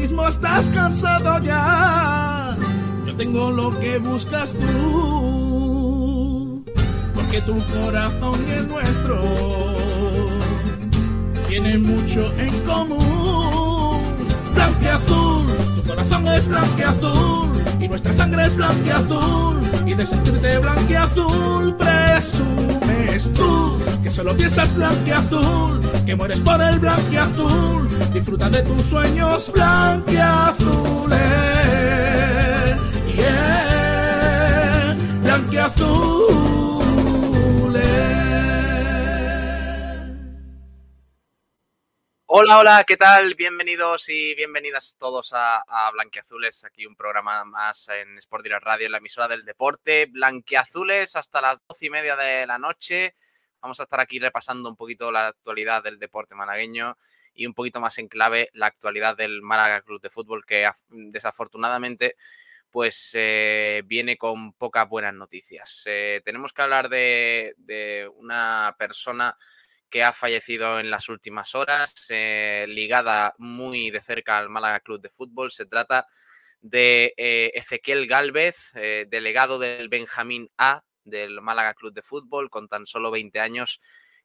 mismo estás cansado ya. Yo tengo lo que buscas tú, porque tu corazón y el nuestro tienen mucho en común. Blanqueazul, tu corazón es blanqueazul y nuestra sangre es blanqueazul y de sentirte blanqueazul presumes tú que solo piensas blanqueazul, que mueres por el blanqueazul, disfruta de tus sueños blanqueazules. Yeah, blanqueazules. Hola, hola, ¿qué tal? Bienvenidos y bienvenidas todos a, a Blanqueazules, aquí un programa más en Sport Direct Radio, en la emisora del deporte. Blanqueazules hasta las doce y media de la noche. Vamos a estar aquí repasando un poquito la actualidad del deporte malagueño y un poquito más en clave la actualidad del Málaga Club de Fútbol, que af- desafortunadamente pues eh, viene con pocas buenas noticias. Eh, tenemos que hablar de una persona que ha fallecido en las últimas horas, eh, ligada muy de cerca al Málaga Club de Fútbol. Se trata de eh, Ezequiel Galvez, eh, delegado del Benjamín A del Málaga Club de Fútbol, con tan solo 20 años,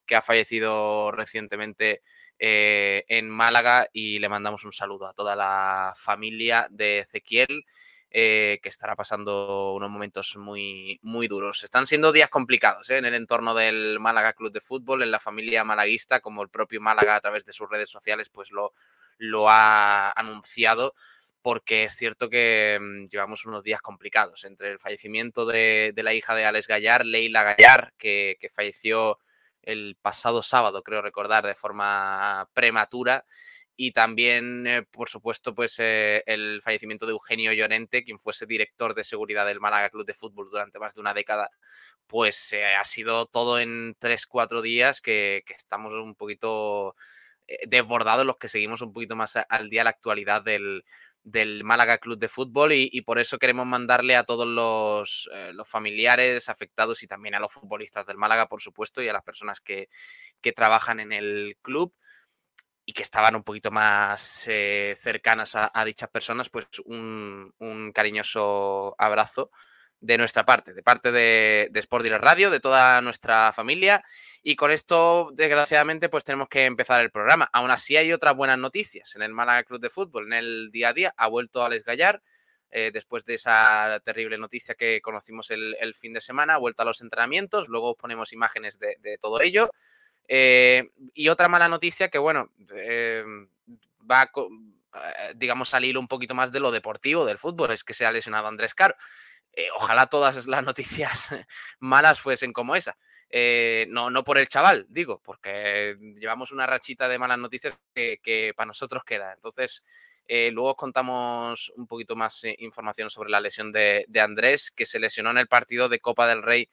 que ha fallecido recientemente en Málaga y le mandamos un saludo a toda la familia de Ezequiel. Eh, que estará pasando unos momentos muy, muy duros. Están siendo días complicados ¿eh? en el entorno del Málaga Club de Fútbol, en la familia malaguista, como el propio Málaga a través de sus redes sociales pues lo, lo ha anunciado, porque es cierto que mm, llevamos unos días complicados entre el fallecimiento de, de la hija de Alex Gallar, Leila Gallar, que, que falleció el pasado sábado, creo recordar, de forma prematura, y también, eh, por supuesto, pues eh, el fallecimiento de Eugenio Llorente, quien fuese director de seguridad del Málaga Club de Fútbol durante más de una década, pues eh, ha sido todo en tres, cuatro días que, estamos un poquito eh, desbordados los que seguimos un poquito más al día la actualidad del, del Málaga Club de Fútbol y, por eso queremos mandarle a todos los, los familiares afectados y también a los futbolistas del Málaga, por supuesto, y a las personas que, que trabajan en el club y que estaban un poquito más eh, cercanas a, dichas personas, pues un, cariñoso abrazo de nuestra parte, de parte de, de Sport Direct Radio, de toda nuestra familia. Y con esto, desgraciadamente, pues tenemos que empezar el programa. Aún así hay otras buenas noticias. En el Málaga Club de Fútbol, en el día a día, ha vuelto Alex Gallar. eh, después de esa terrible noticia que conocimos el, fin de semana, ha vuelto a los entrenamientos. Luego os ponemos imágenes de todo ello. Eh, y otra mala noticia que, bueno, eh, va a, eh, digamos, salir un poquito más de lo deportivo del fútbol, es que se ha lesionado Andrés Caro. Eh, ojalá todas las noticias malas fuesen como esa. Eh, no, no por el chaval, digo, porque llevamos una rachita de malas noticias que, que para nosotros queda. Entonces, eh, luego os contamos un poquito más información sobre la lesión de, de Andrés, que se lesionó en el partido de Copa del Rey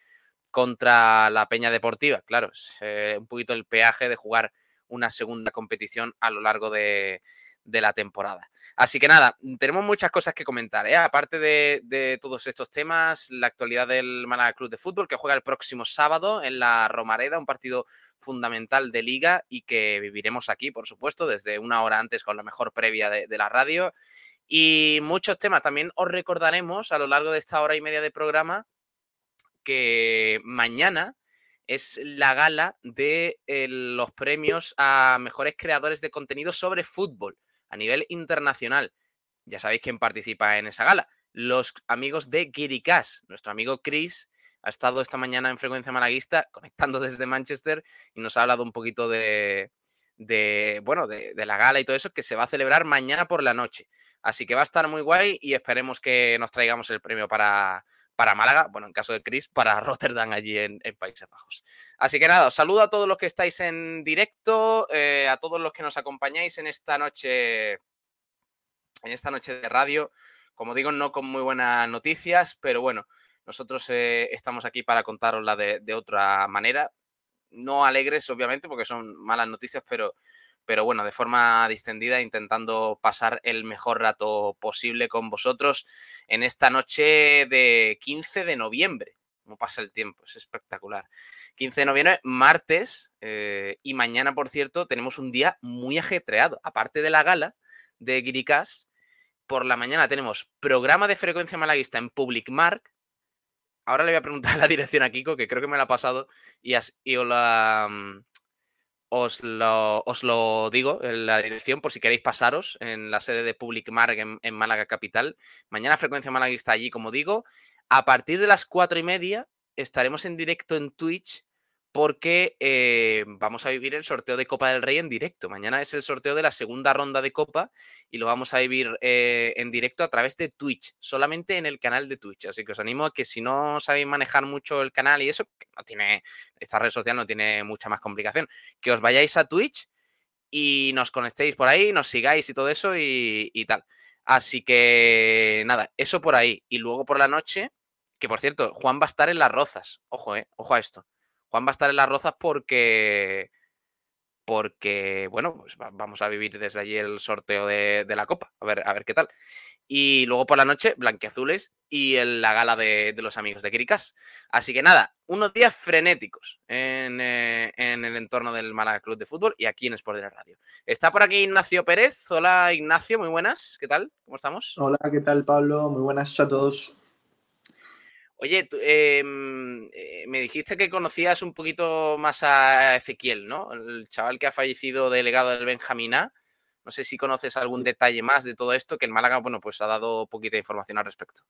contra la Peña Deportiva. Claro, es eh, un poquito el peaje de jugar una segunda competición a lo largo de, la temporada. Así que nada, tenemos muchas cosas que comentar. ¿eh? Aparte de, todos estos temas, la actualidad del Málaga Club de Fútbol, que juega el próximo sábado en la Romareda, un partido fundamental de liga y que viviremos aquí, por supuesto, desde una hora antes con la mejor previa de la radio. Y muchos temas. También os recordaremos a lo largo de esta hora y media de programa que mañana es la gala de eh, los premios a mejores creadores de contenido sobre fútbol a nivel internacional. Ya sabéis quién participa en esa gala. Los amigos de Kirikás. Nuestro amigo Chris ha estado esta mañana en frecuencia malaguista conectando desde Manchester y nos ha hablado un poquito de, de bueno, de la gala y todo eso que se va a celebrar mañana por la noche. Así que va a estar muy guay y esperemos que nos traigamos el premio para, para Málaga, bueno, en caso de Chris, para Rotterdam allí en, Países Bajos. Así que nada, os saludo a todos los que estáis en directo, eh, a todos los que nos acompañáis en esta noche, en esta noche de radio. Como digo, no con muy buenas noticias, pero bueno, nosotros eh, estamos aquí para contarosla de, de otra manera. No alegres, obviamente, porque son malas noticias, pero pero bueno, de forma distendida, intentando pasar el mejor rato posible con vosotros en esta noche de 15 de noviembre. ¿Cómo pasa el tiempo? Es espectacular. 15 de noviembre, martes, eh, y mañana, por cierto, tenemos un día muy ajetreado. Aparte de la gala de Giricas, por la mañana tenemos programa de frecuencia malaguista en Public Mark. Ahora le voy a preguntar la dirección a Kiko, que creo que me la ha pasado, y, mm, os, lo, digo en la dirección por si queréis pasaros en la sede de Public Mark en, en Málaga Capital. Mañana frecuencia malaguista allí, como digo. A partir de las cuatro y media estaremos en directo en Twitch porque eh, vamos a vivir el sorteo de Copa del Rey en directo. Mañana es el sorteo de la segunda ronda de Copa y lo vamos a vivir eh, en directo a través de Twitch, solamente en el canal de Twitch. Así que os animo a que si no sabéis manejar mucho el canal y eso, que no tiene, esta red social no tiene mucha más complicación, que os vayáis a Twitch y nos conectéis por ahí, nos sigáis y todo eso y, y tal. Así que nada, eso por ahí. Y luego por la noche, que por cierto, Juan va a estar en las rozas. Ojo, eh, ojo a esto. Juan va a estar en las rozas porque, porque bueno, pues vamos a vivir desde allí el sorteo de, la Copa, a ver, a ver qué tal. Y luego por la noche, blanqueazules y la gala de, los amigos de Kirikás. Así que nada, unos días frenéticos en, eh, en, el entorno del Málaga Club de Fútbol y aquí en Sport de la Radio. Está por aquí Ignacio Pérez. Hola Ignacio, muy buenas. ¿Qué tal? ¿Cómo estamos? Hola, ¿qué tal Pablo? Muy buenas a todos. Oye, em, eh, me dijiste que conocías un poquito más a Ezequiel, ¿no? El chaval que ha fallecido delegado del Benjamín A. No sé si conoces algún detalle más de todo esto, que en Málaga, bueno, pues ha dado poquita información al respecto.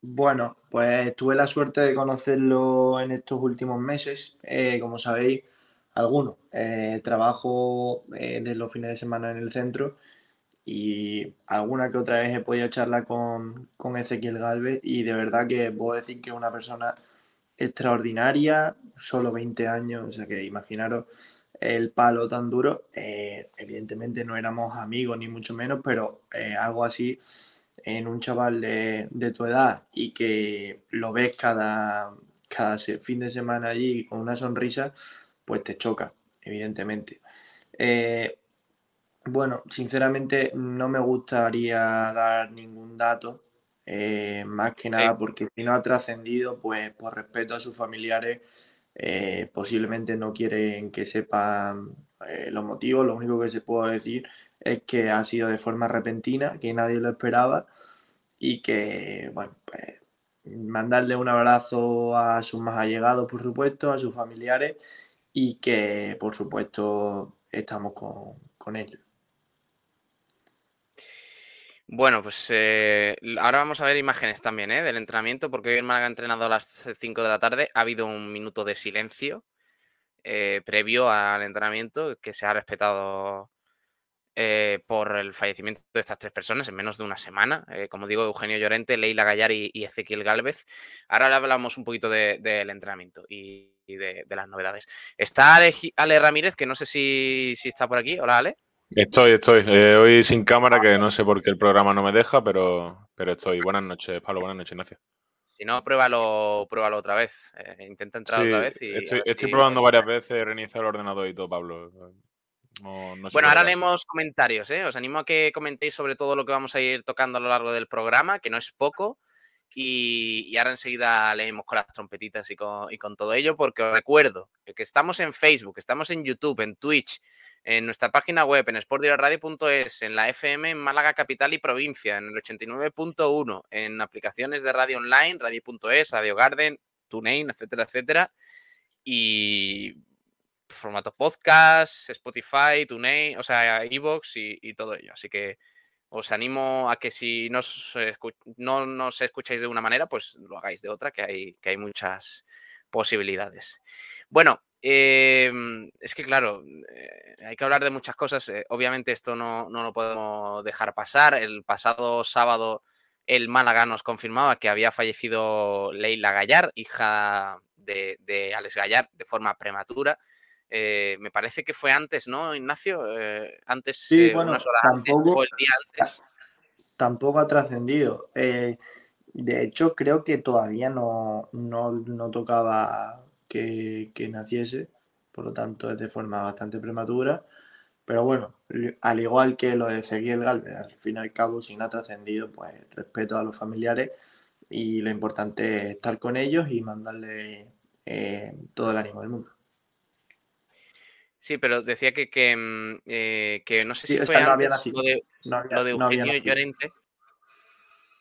Bueno, pues tuve la suerte de conocerlo en estos últimos meses. Eh, como sabéis, algunos. Eh, trabajo de los fines de semana en el centro y alguna que otra vez he podido charlar con, con Ezequiel Galvez y de verdad que puedo decir que es una persona extraordinaria, solo 20 años, o sea que imaginaros el palo tan duro, eh, evidentemente no éramos amigos ni mucho menos, pero eh, algo así en un chaval de, de, tu edad y que lo ves cada, cada fin de semana allí con una sonrisa, pues te choca, evidentemente. Eh, bueno, sinceramente no me gustaría dar ningún dato, eh, más que nada porque si no ha trascendido, pues por respeto a sus familiares, eh, posiblemente no quieren que sepan eh, los motivos. Lo único que se puede decir es que ha sido de forma repentina, que nadie lo esperaba y que, bueno, pues mandarle un abrazo a sus más allegados, por supuesto, a sus familiares y que, por supuesto, estamos con, con ellos. Bueno, pues eh, ahora vamos a ver imágenes también ¿eh? del entrenamiento, porque hoy el Málaga ha entrenado a las 5 de la tarde. Ha habido un minuto de silencio eh, previo al entrenamiento que se ha respetado por el fallecimiento de estas tres personas en menos de una semana. como digo, Eugenio Llorente, Leila Gallar y, Ezequiel Galvez. Ahora le hablamos un poquito del entrenamiento y, de, las novedades. Está Ale, Ramírez, que no sé si, si está por aquí. Hola, Ale. Estoy, estoy. Eh, hoy sin cámara, que no sé por qué el programa no me deja, pero, pero estoy. Buenas noches, Pablo. Buenas noches, Ignacio. Si no, pruébalo, pruébalo otra vez. Eh, intenta entrar otra vez. Y estoy, probando varias veces reiniciar el ordenador y todo, Pablo. bueno, ahora leemos comentarios. ¿eh? Os animo a que comentéis sobre todo lo que vamos a ir tocando a lo largo del programa, que no es poco. Y, ahora enseguida leemos con las trompetitas y con, y con todo ello, porque os recuerdo que estamos en Facebook, estamos en YouTube, en Twitch, en nuestra página web, en sportdiraradio.es, en la FM en Málaga Capital y Provincia, en el 89.1, en aplicaciones de radio online, radio.es, Radio Garden, TuneIn, etcétera, etcétera. Y formatos podcast, Spotify, TuneIn, o sea, Evox y, todo ello. Así que os animo a que si no nos escucháis de una manera, pues lo hagáis de otra, que hay, que hay muchas posibilidades. Bueno, Em, es que, claro, eh, hay que hablar de muchas cosas. Eh, obviamente esto no, no, lo podemos dejar pasar. El pasado sábado el Málaga nos confirmaba que había fallecido Leila Gallar, hija de, de Alex Gallar, de forma prematura. Eh, me parece que fue antes, ¿no, Ignacio? antes, sí, bueno, unas horas tampoco, antes, el día antes. Tampoco ha trascendido. de hecho, creo que todavía no, no, no tocaba que, naciese, por lo tanto es de forma bastante prematura. Pero bueno, al igual que lo de Ezequiel Galvez, al fin y al cabo, si no ha trascendido, pues respeto a los familiares y lo importante es estar con ellos y mandarle eh, todo el ánimo del mundo. Sí, pero decía que, que, mm, eh, no sé si fue antes lo de, Eugenio Llorente.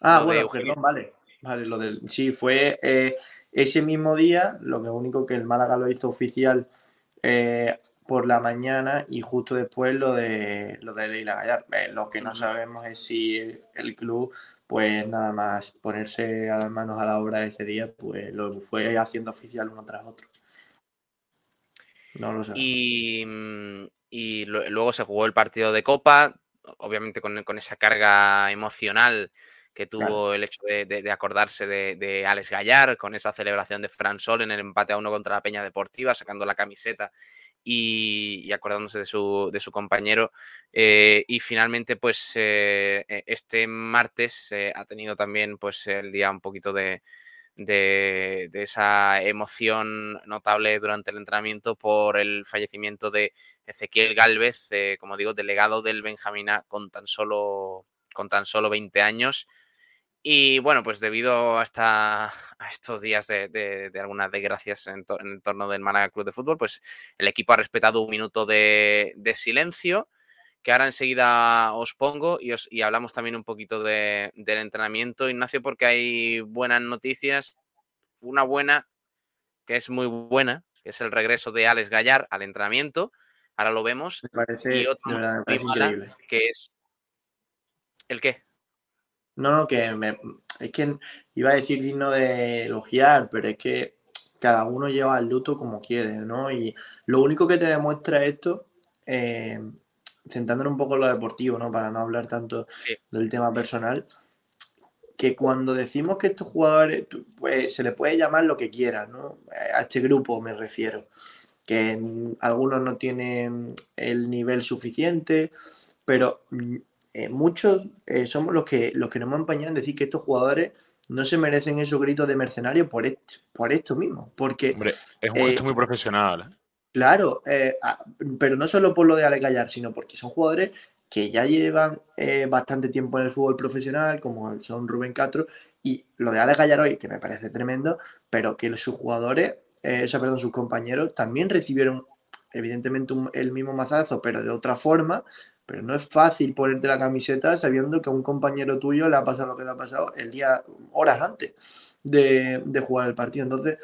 Ah, Lo de bueno, Eugenio. perdón, vale. Vale, lo del. Sí, fue eh, ese mismo día, lo que único que el Málaga lo hizo oficial eh, por la mañana y justo después lo de lo de Leila Gallar. Eh, lo que no sabemos es si el club, pues nada más ponerse a las manos a la obra ese día, pues lo fue haciendo oficial uno tras otro. No lo sé. Y, mm, y lu- luego se jugó el partido de Copa, obviamente con, con esa carga emocional que tuvo Claro. el hecho de, de- de acordarse de, de Alex Gallar, con esa celebración de Fran Sol en el empate a uno contra la Peña Deportiva, sacando la camiseta y, y acordándose de su, de su compañero. Eh, y finalmente, pues eh, e- este martes eh, ha tenido también pues el día un poquito de, de, de esa emoción notable durante el entrenamiento por el fallecimiento de Ezequiel Galvez, eh, como digo, delegado del Benjamina con tan solo, con tan solo 20 años. Y bueno, pues debido a, esta, a estos días de, de- de algunas desgracias en, to- en el torno del Málaga Club de Fútbol, pues el equipo ha respetado un minuto de, de silencio, que ahora enseguida os pongo y, os, y hablamos también un poquito de- del entrenamiento, Ignacio, porque hay buenas noticias. Una buena, que es muy buena, que es el regreso de Alex Gallar al entrenamiento. Ahora lo vemos. Me parece, Y otra muy mala, que es... ¿El qué? No, no, que me, es que iba a decir digno de elogiar, pero es que cada uno lleva el luto como quiere, ¿no? Y lo único que te demuestra esto, eh, centrándonos un poco en lo deportivo, ¿no? Para no hablar tanto Sí. del tema personal, que cuando decimos que estos jugadores, pues se le puede llamar lo que quieras, ¿no? A este grupo me refiero, que algunos no tienen el nivel suficiente, pero eh, muchos eh, somos los que, los que nos hemos empeñado en decir que estos jugadores no se merecen esos gritos de mercenario por, esto, por esto mismo, porque Hombre, es un Eh, gesto muy profesional. ¿eh? Claro, eh, a- pero no solo por lo de Gallar, sino porque son jugadores que ya llevan eh, bastante tiempo en el fútbol profesional, como son Rubén Castro, y lo de Alex Gallar hoy, que me parece tremendo, pero que sus jugadores, eh, o sea, perdón, sus compañeros también recibieron evidentemente un- el mismo mazazo, pero de otra forma, pero no es fácil ponerte la camiseta sabiendo que a un compañero tuyo le ha pasado lo que le ha pasado el día, horas antes de, de jugar el partido. Entonces,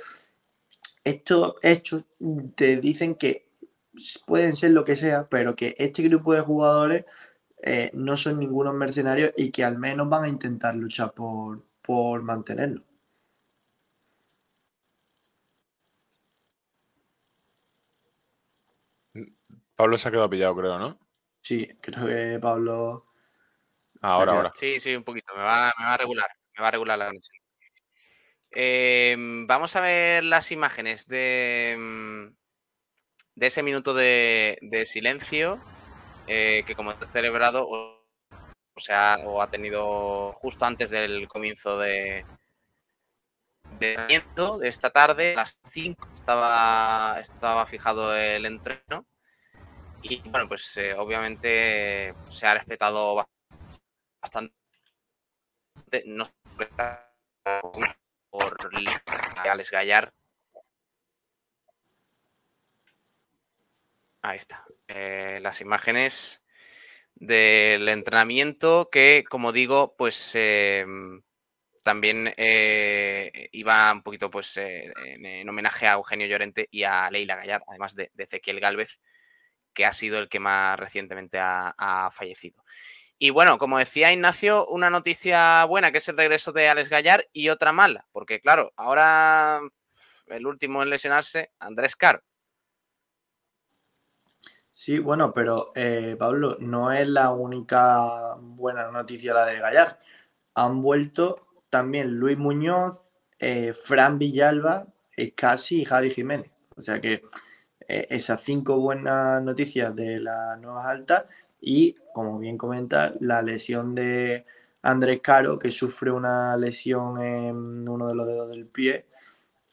estos hechos te dicen que pueden ser lo que sea, pero que este grupo de jugadores eh, no son ningunos mercenarios y que al menos van a intentar luchar por, por mantenerlo. Pablo se ha quedado pillado, creo, ¿no? Sí, creo que Pablo. Ah, ahora, ahora. Sí, sí, un poquito. Me va, me va a regular. Me va a regular la conexión. Eh, vamos a ver las imágenes de, mm, de ese minuto de, de silencio eh, que como he celebrado o, o sea, o ha tenido justo antes del comienzo de, de de esta tarde, a las 5 estaba, estaba fijado el entreno y bueno, pues eh, obviamente se ha respetado ba- bastante, no por Alex Gallar. Ahí está. Eh, las imágenes del entrenamiento que, como digo, pues eh, también iba un poquito pues en, en homenaje a Eugenio Llorente y a Leila Gallar, además de, de Ezequiel Galvez, que ha sido el que más recientemente ha, fallecido. Y bueno, como decía Ignacio, una noticia buena que es el regreso de Alex Gallar y otra mala, porque claro, ahora el último en lesionarse, Andrés Caro. Sí, bueno, pero eh, Pablo, no es la única buena noticia la de Gallar. Han vuelto también Luis Muñoz, eh, Fran Villalba, Casi y Javi Jiménez. O sea que eh, esas cinco buenas noticias de las nuevas altas y, como bien comenta, la lesión de Andrés Caro, que sufre una lesión en uno de los dedos del pie.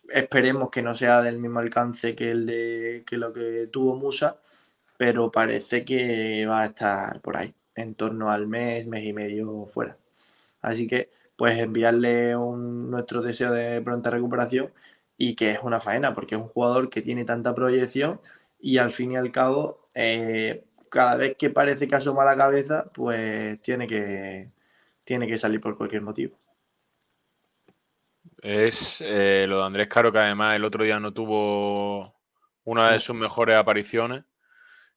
Esperemos que no sea del mismo alcance que, el de, que lo que tuvo Musa, pero parece que va a estar por ahí, en torno al mes, mes y medio fuera. Así que, pues enviarle nuestro deseo de pronta recuperación y que es una faena, porque es un jugador que tiene tanta proyección y al fin y al cabo, eh, cada vez que parece que asoma la cabeza, pues tiene que, tiene que salir por cualquier motivo. Es eh, lo de Andrés Caro, que además el otro día no tuvo una de sus mejores apariciones.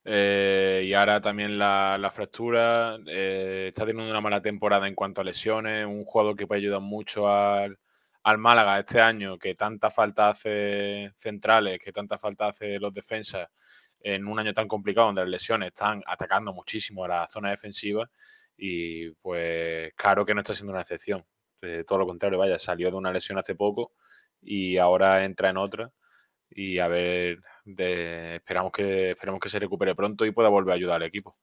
Eh, y ahora también la, fractura. Eh, está teniendo una mala temporada en cuanto a lesiones. Un jugador que puede ayudar mucho al, al Málaga este año, que tanta falta hace centrales, que tanta falta hace los defensas en un año tan complicado donde las lesiones están atacando muchísimo a la zona defensiva. Y pues, claro que no está siendo una excepción. Eh, todo lo contrario, vaya, salió de una lesión hace poco y ahora entra en otra. Y a ver, esperamos, que, esperamos que se recupere pronto y pueda volver a ayudar al equipo.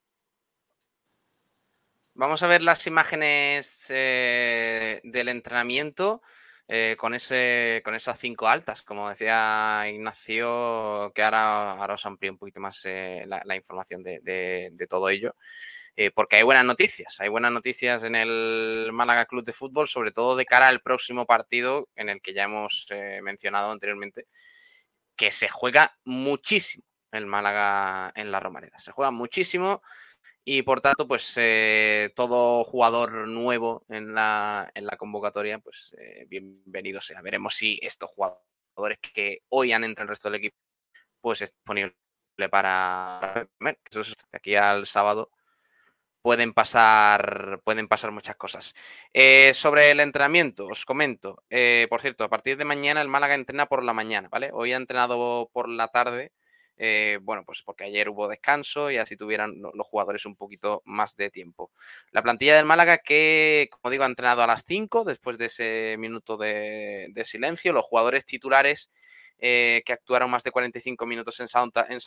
Vamos a ver las imágenes eh, del entrenamiento. Eh, con, ese, con esas cinco altas, como decía Ignacio, que ahora, ahora os amplío un poquito más la, información de, todo ello. Eh, porque hay buenas noticias. Hay buenas noticias en el Málaga Club de Fútbol, sobre todo de cara al próximo partido en el que ya hemos eh, mencionado anteriormente, que se juega muchísimo el Málaga en la Romareda. Se juega muchísimo y por tanto, pues eh, todo jugador nuevo en la, en la convocatoria, pues bienvenido sea. Veremos si estos jugadores que hoy han entrado en el resto del equipo, pues es disponible para, eso es aquí al sábado pueden pasar, pueden pasar muchas cosas. Eh, sobre el entrenamiento, os comento. Eh, por cierto, a partir de mañana el Málaga entrena por la mañana, ¿vale? Hoy ha entrenado por la tarde. Eh, bueno, pues porque ayer hubo descanso y así tuvieran los jugadores un poquito más de tiempo. La plantilla del Málaga que, como digo, ha entrenado a las 5 después de ese minuto de, silencio. Los jugadores titulares eh, que actuaron más de 45 minutos en Santa, en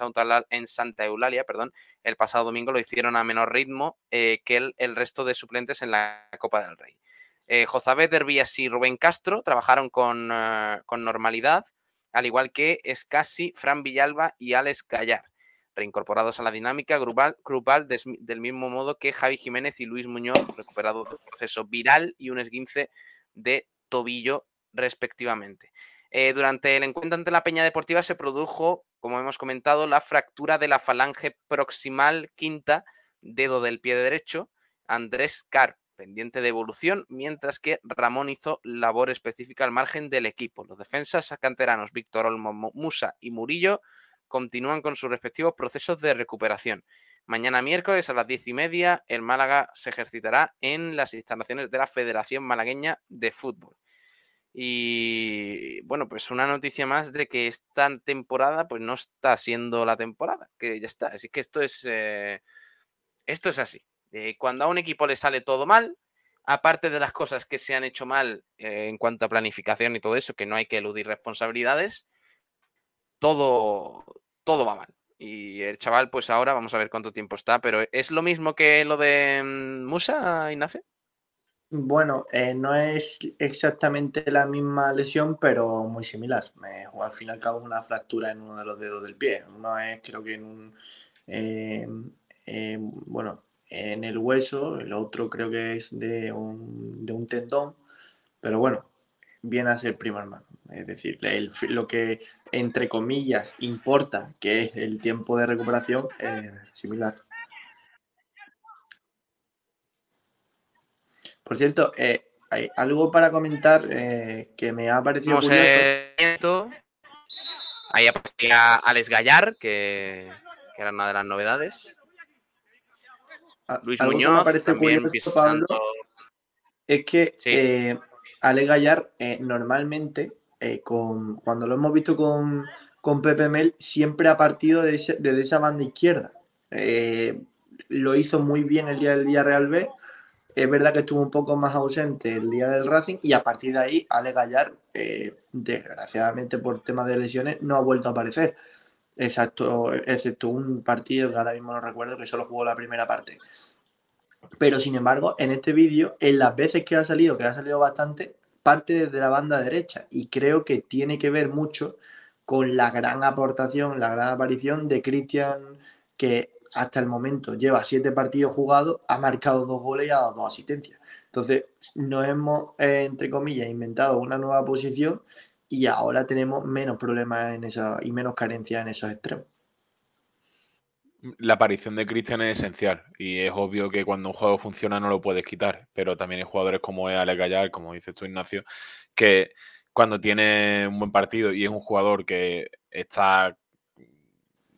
en Santa Eulalia perdón, el pasado domingo lo hicieron a menor ritmo eh, que el, resto de suplentes en la Copa del Rey. Eh, Dervías y Rubén Castro trabajaron con, normalidad, al igual que Escasi, Fran Villalba y Alex Gallar, reincorporados a la dinámica grupal, del mismo modo que Javi Jiménez y Luis Muñoz, recuperados del proceso viral y un esguince de tobillo respectivamente. Eh, durante el encuentro ante la Peña Deportiva se produjo, como hemos comentado, la fractura de la falange proximal quinta, dedo del pie derecho, Andrés Carr, pendiente de evolución, mientras que Ramón hizo labor específica al margen del equipo. Los defensas canteranos Víctor Olmo, Musa y Murillo continúan con sus respectivos procesos de recuperación. Mañana miércoles a las diez y media, el Málaga se ejercitará en las instalaciones de la Federación Malagueña de Fútbol. Y bueno, pues una noticia más de que esta temporada pues no está siendo la temporada, que ya está. Así que esto es, eh, esto es así. Cuando a un equipo le sale todo mal, aparte de las cosas que se han hecho mal eh, en cuanto a planificación y todo eso, que no hay que eludir responsabilidades, todo, todo va mal. Y el chaval, pues ahora vamos a ver cuánto tiempo está, pero ¿es lo mismo que lo de mm, Musa, Ignacio? Bueno, eh, no es exactamente la misma lesión, pero muy similar. al fin y al cabo una fractura en uno de los dedos del pie. Uno es creo que en un, eh, eh, bueno, en el hueso, el otro creo que es de un, de un tendón, pero bueno, viene a ser primo hermano. Es decir, lo que entre comillas importa, que es el tiempo de recuperación, es similar. Por cierto, eh, hay algo para comentar eh, que me ha parecido curioso. ahí aparecía Alex Gallar, que, era una de las novedades. Luis Muñoz me parece curioso, Pablo, es que eh, Alex Gallar normalmente, con, cuando lo hemos visto con, con Pepe Mel, siempre ha partido desde de esa banda izquierda. lo hizo muy bien el día del Villarreal B es verdad que estuvo un poco más ausente el día del Racing y a partir de ahí Ale Gallar, eh, desgraciadamente por temas de lesiones, no ha vuelto a aparecer. Exacto, excepto un partido que ahora mismo no recuerdo que solo jugó la primera parte. Pero sin embargo, en este vídeo, en las veces que ha salido, que ha salido bastante, parte desde la banda derecha y creo que tiene que ver mucho con la gran aportación, la gran aparición de Cristian, que hasta el momento lleva siete partidos jugados, ha marcado dos goles y ha dado dos asistencias. Entonces, nos hemos, eh, entre comillas, inventado una nueva posición y ahora tenemos menos problemas en esa, y menos carencias en esos extremos. la aparición de Cristian es esencial y es obvio que cuando un juego funciona no lo puedes quitar, pero también hay jugadores como es Alex Gallar, como dices tú Ignacio, que cuando tiene un buen partido y es un jugador que está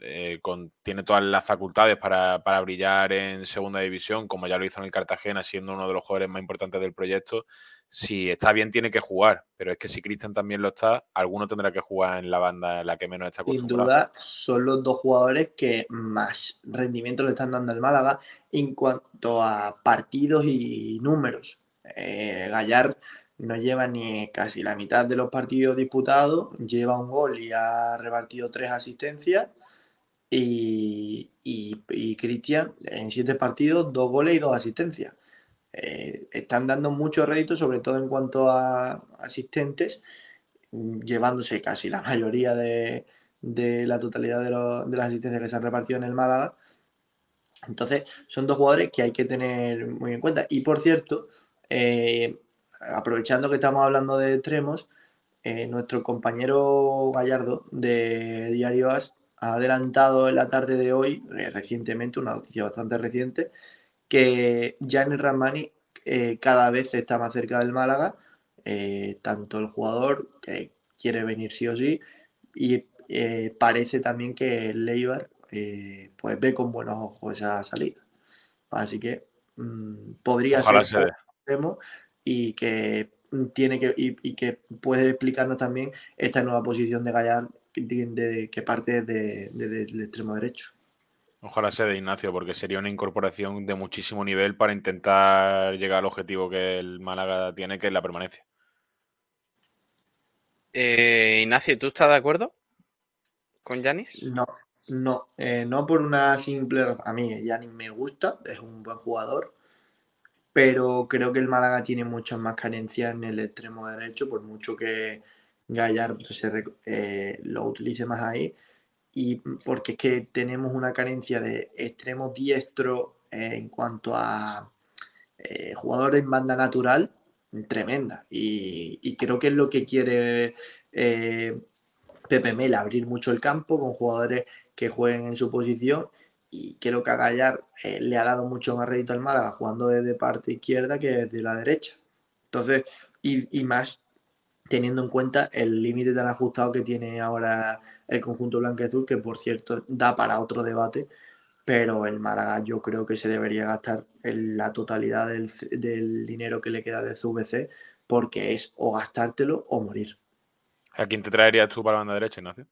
eh, con, tiene todas las facultades para, brillar en segunda división, como ya lo hizo en el Cartagena, siendo uno de los jugadores más importantes del proyecto. Si está bien, tiene que jugar, pero es que si Cristian también lo está, alguno tendrá que jugar en la banda en la que menos está acostumbrado. Sin duda, son los dos jugadores que más rendimiento le están dando al Málaga en cuanto a partidos y números. Eh, Gallar no lleva ni casi la mitad de los partidos disputados, lleva un gol y ha repartido tres asistencias y, y, Cristian en siete partidos, dos goles y dos asistencias. Eh, están dando mucho rédito, sobre todo en cuanto a asistentes, llevándose casi la mayoría de, la totalidad de, las asistencias que se han repartido en el Málaga. Entonces, son dos jugadores que hay que tener muy en cuenta. Y por cierto, eh, aprovechando que estamos hablando de extremos, eh, nuestro compañero Gallardo de Diario As ha adelantado en la tarde de hoy, eh, recientemente, una noticia bastante reciente, que Gianni Ramani eh, cada vez está más cerca del Málaga, eh, tanto el jugador que quiere venir sí o sí, y parece también que el Leibar pues ve con buenos ojos esa salida. Así que mm, podría ser y que tiene que y, que puede explicarnos también esta nueva posición de Gallardo que parte del extremo derecho. Ojalá sea de Ignacio, porque sería una incorporación de muchísimo nivel para intentar llegar al objetivo que el Málaga tiene, que es la permanencia. Eh, Ignacio, ¿tú estás de acuerdo con Yanis? No, no, eh, no por una simple razón. A mí Yanis me gusta, es un buen jugador, pero creo que el Málaga tiene muchas más carencias en el extremo derecho, por mucho que Gallar se, eh, lo utilice más ahí. Y porque es que tenemos una carencia de extremo diestro eh, en cuanto a eh, jugadores en banda natural tremenda. Y, creo que es lo que quiere Pepe Mel, abrir mucho el campo con jugadores que jueguen en su posición. Y creo que a Gallar le ha dado mucho más rédito al Málaga jugando desde parte izquierda que desde la derecha. Entonces, y más teniendo en cuenta el límite tan ajustado que tiene ahora el conjunto blanco azul, que por cierto da para otro debate, pero el Málaga yo creo que se debería gastar en la totalidad del, dinero que le queda de CVC, porque es o gastártelo o morir. ¿A quién te traerías tú para la banda derecha, Ignacio?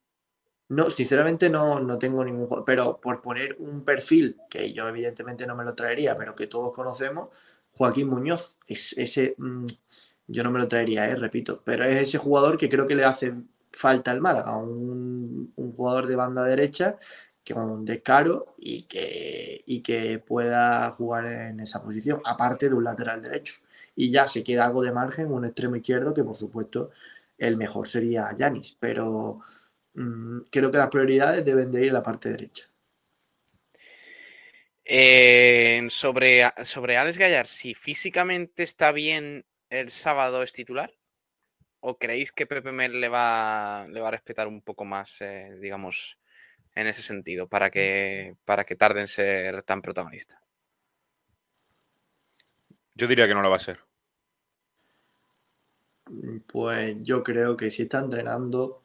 No, sinceramente no, no tengo ningún pero por poner un perfil que yo evidentemente no me lo traería, pero que todos conocemos, Joaquín Muñoz, es ese... Mm, yo no me lo traería, ¿eh? repito, pero es ese jugador que creo que le hace falta al Málaga, un, un jugador de banda derecha que con descaro y que, y que pueda jugar en esa posición, aparte de un lateral derecho. Y ya se queda algo de margen, un extremo izquierdo, que por supuesto el mejor sería Yanis, pero mm, creo que las prioridades deben de ir a la parte derecha. Eh, sobre, sobre Alex Gallar, si físicamente está bien el sábado es titular? ¿O creéis que Pepe Mel le va, le va a respetar un poco más, eh, digamos, en ese sentido, para que, para que tarde en ser tan protagonista? Yo diría que no lo va a ser. Pues yo creo que si está entrenando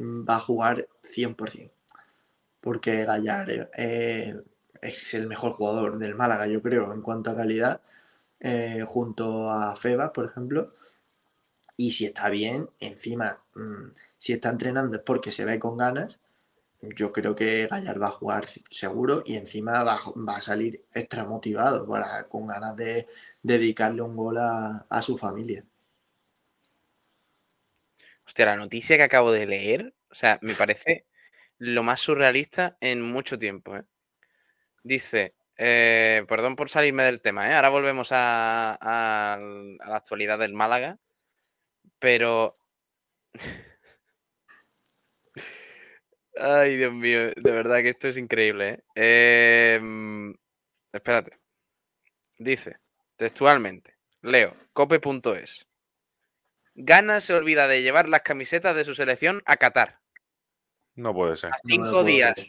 va a jugar 100%. Porque Gallar eh, es el mejor jugador del Málaga, yo creo, en cuanto a calidad. Eh, junto a Feba, por ejemplo. Y si está bien, encima, mm, si está entrenando es porque se ve con ganas. Yo creo que Gallar va a jugar seguro y encima va, a salir extra motivado para, con ganas de, dedicarle un gol a, su familia. Hostia, la noticia que acabo de leer, o sea, me parece lo más surrealista en mucho tiempo. ¿eh? Dice, eh, perdón por salirme del tema, ¿eh? ahora volvemos a, la actualidad del Málaga, pero... Ay, Dios mío, de verdad que esto es increíble. ¿eh? Em, espérate. Dice, textualmente, leo, cope.es. Gana se olvida de llevar las camisetas de su selección a Qatar. No puede ser. A cinco días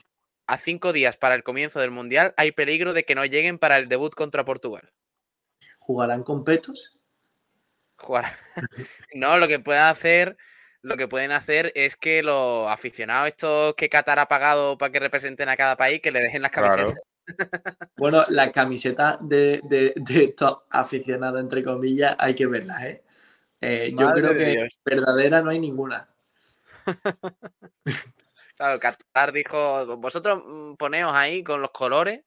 a cinco días para el comienzo del Mundial, hay peligro de que no lleguen para el debut contra Portugal. ¿Jugarán con petos? Jugar. no, lo que pueden hacer, lo que pueden hacer es que los aficionados estos que Qatar ha pagado para que representen a cada país, que le dejen las camisetas. Bueno, la camiseta de, de, de estos aficionados, entre comillas, hay que verlas, ¿eh? Eh, yo creo que Dios. verdadera no hay ninguna. Claro, Qatar dijo, vosotros mm, poneos ahí con los colores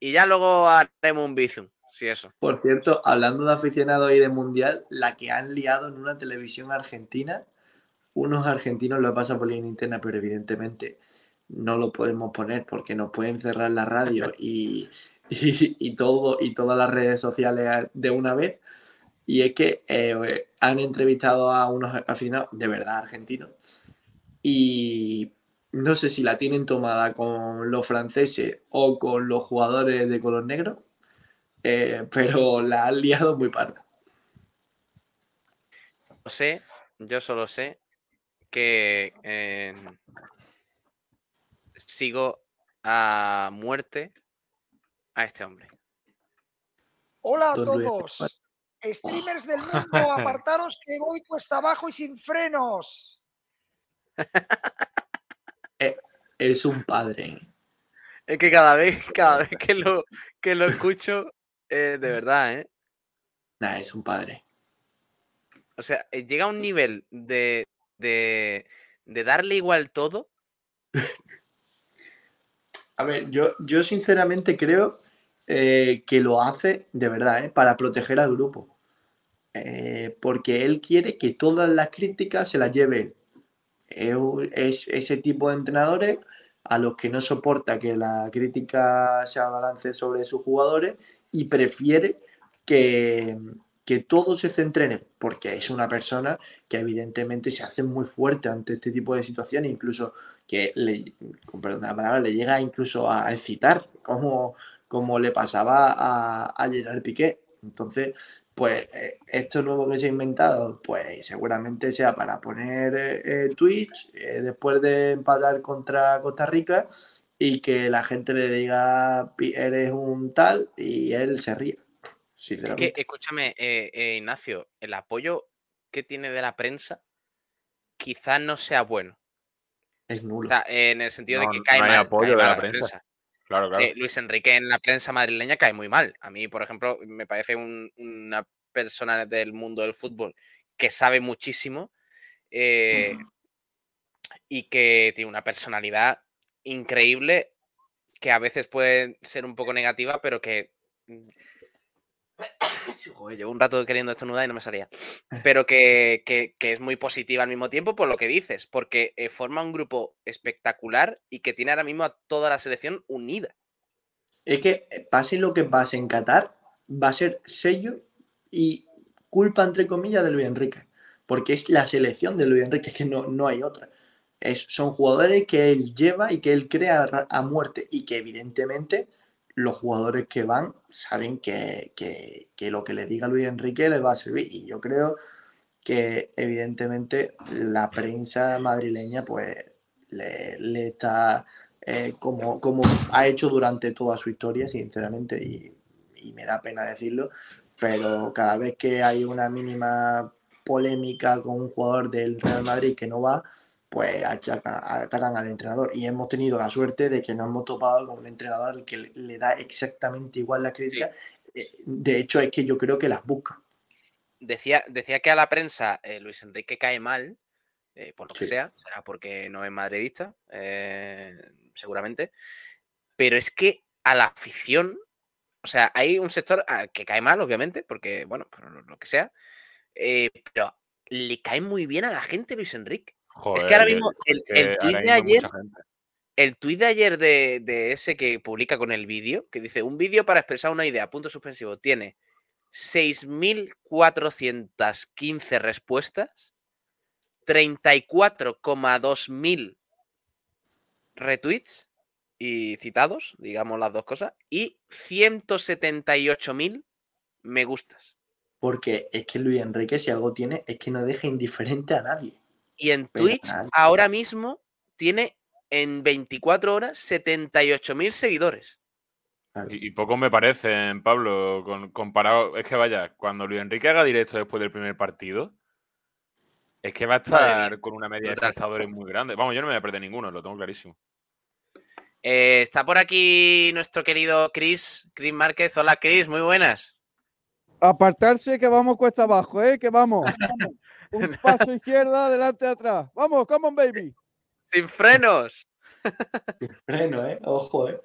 y ya luego haremos un bizum. Sí, eso. Por cierto, hablando de aficionados y de mundial, la que han liado en una televisión argentina, unos argentinos lo pasa por línea interna, pero evidentemente no lo podemos poner porque nos pueden cerrar la radio y, y- y todo y todas las redes sociales de una vez. Y es que eh, han entrevistado a unos aficionados de verdad argentinos y no sé si la tienen tomada con los franceses o con los jugadores de color negro, eh, pero la han liado muy parda. Yo sé, yo solo sé que eh, sigo a muerte a este hombre. Hola a todos. Streamers del mundo, apartaros que voy cuesta abajo y sin frenos. Es un padre. Es que cada vez, cada vez que lo, que lo escucho, eh, de verdad, ¿eh? Nah, es un padre. O sea, eh, llega a un nivel de, de, de darle igual todo. A ver, yo, yo sinceramente creo eh, que lo hace de verdad, ¿eh? para proteger al grupo. Eh, porque él quiere que todas las críticas se las lleve él. Es ese tipo de entrenadores a los que no soporta que la crítica se abalance sobre sus jugadores y prefiere que, que todo se centre en él, porque es una persona que evidentemente se hace muy fuerte ante este tipo de situaciones, incluso que le, con perdón la palabra, le llega incluso a excitar, como, como le pasaba a, a Gerard Piqué. Entonces, pues eh, esto nuevo que se ha inventado, pues seguramente sea para poner eh, eh, Twitch eh, después de empatar contra Costa Rica y que la gente le diga "Pi- eres un tal y él se ría. Es que, escúchame, eh, eh, Ignacio, el apoyo que tiene de la prensa quizás no sea bueno. Es O nulo. sea, en el sentido No, de que cae no hay mal, apoyo cae de mal la la prensa. prensa. Claro, claro. Eh, Luis Enrique en la prensa madrileña cae muy mal. A mí, por ejemplo, me parece un- una persona del mundo del fútbol que sabe muchísimo eh, y que tiene una personalidad increíble que a veces puede ser un poco negativa, pero que... Llevo un rato queriendo estornudar y no me salía. Pero que, que- es muy positiva al mismo tiempo por lo que dices, porque eh, forma un grupo espectacular y que tiene ahora mismo a toda la selección unida. Es que eh, pase lo que pase en Qatar, va a ser sello y culpa, entre comillas, de Luis Enrique. Porque es la selección de Luis Enrique, es que no, no hay otra. Es, son jugadores que él lleva y que él crea a muerte. Y que evidentemente los jugadores que van saben que, que- lo que le diga Luis Enrique les va a servir. Y yo creo que evidentemente la prensa madrileña pues le, le está eh, como, como ha hecho durante toda su historia, sinceramente, y, y me da pena decirlo, pero cada vez que hay una mínima polémica con un jugador del Real Madrid que no va, pues achaca- atacan al entrenador. Y hemos tenido la suerte de que nos hemos topado con un entrenador al que le, le da exactamente igual la crítica. Eh, De hecho, es que yo creo que las busca. Decía, decía que a la prensa eh, Luis Enrique cae mal, eh, por lo que sea, será porque no es madridista, eh, seguramente, pero es que a la afición, o sea, hay un sector al que cae mal, obviamente, porque, bueno, por lo- que sea, pero le cae muy bien a la gente Luis Enrique. Joder, que ahora mismo el- el de ayer-. El tuit de ayer de, de ese que publica con el vídeo, que dice, un vídeo para expresar una idea, punto suspensivo, tiene 6.415 respuestas, 34,2 mil retweets y citados, digamos las dos cosas, y 178.000 me gustas. Porque es que Luis Enrique, si algo tiene, es que no deja indiferente a nadie. Y en Pero Twitch ahora mismo tiene en 24 horas 78.000 seguidores. Y, y pocos me parecen, Pablo, con- comparado. Es que vaya, cuando Luis Enrique haga directo después del primer partido, es que va a estar con una media de espectadores muy grande. Vamos, yo no me voy a perder ninguno, lo tengo clarísimo. Eh, está por aquí nuestro querido Chris, Chris Márquez. Hola, Chris, muy buenas. Apartarse que vamos cuesta abajo, ¿eh? Que vamos. Un paso izquierda, adelante, atrás. Vamos, come on, baby. Sin frenos. Freno, ¿eh? Ojo, ¿eh?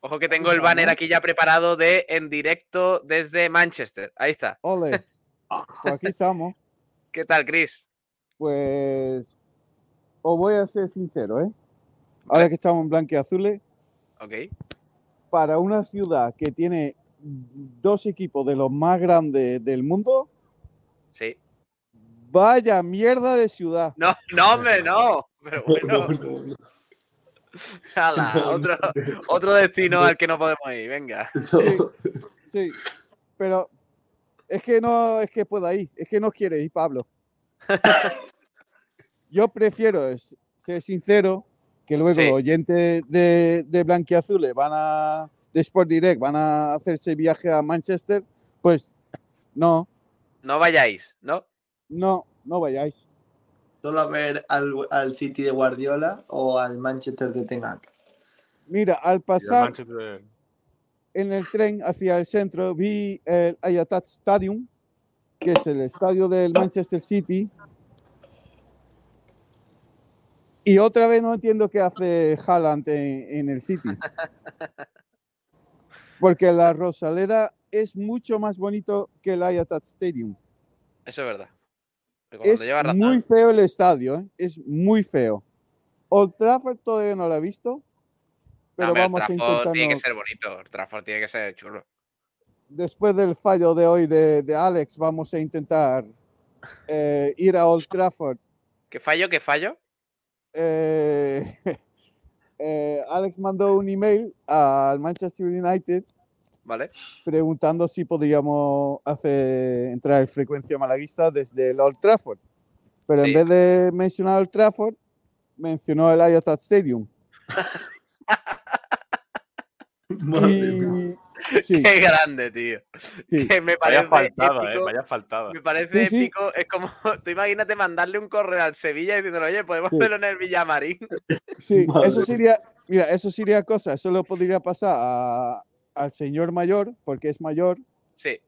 Ojo que tengo el banner aquí ya preparado de en directo desde Manchester. Ahí está. Ole. Pues aquí estamos. ¿Qué tal, Chris? Pues os voy a ser sincero, ¿eh? Ahora que estamos en blanqueazules, Ok. para una ciudad que tiene dos equipos de los más grandes del mundo, Sí. vaya mierda de ciudad. No, no, hombre, no. Pero bueno, No, otro, otro destino al que no podemos ir. Venga. Sí, pero es que no es que pueda ir, es que no quiere ir Pablo. Yo prefiero ser sincero que luego Sí. los oyentes de, de Blanquiazules van a de Sport Direct van a hacerse viaje a Manchester, pues no, No vayáis, ¿no? no, no vayáis. ¿Solo a ver al, al City de Guardiola o al Manchester de Ten Hag? Mira, al el pasar en el tren hacia el centro vi el Ayatat Stadium, que es el estadio del Manchester City. Y otra vez no entiendo qué hace Haaland en, en el City. Porque la Rosaleda es mucho más bonito que el Ayatat Stadium. Eso es verdad. Es lleva muy feo el estadio, ¿eh? es muy feo. Old Trafford todavía no lo he visto, pero vamos a Trafford intentarlo. tiene que ser bonito. el Trafford tiene que ser chulo. después del fallo de hoy de, de Alex, vamos a intentar eh, ir a Old Trafford. ¿Qué fallo? ¿Qué fallo? Eh, eh, Alex mandó un email al Manchester United ¿Vale? preguntando si podíamos hacer entrar frecuencia malaguista desde el Old Trafford. Pero Sí. en vez de mencionar Old Trafford, mencionó el Ayatat Stadium. Y, sí, Qué grande, tío. sí. Que me parece Vaya faltada, eh, épico. vaya faltada. Me parece Sí, sí. épico. Es como, tú imagínate mandarle un correo al Sevilla diciéndole, oye, podemos Sí. hacerlo en el Villamarín. Sí, Madre eso sería, mira, eso sería cosa, eso lo podría pasar a- al señor mayor, porque es mayor, Sí.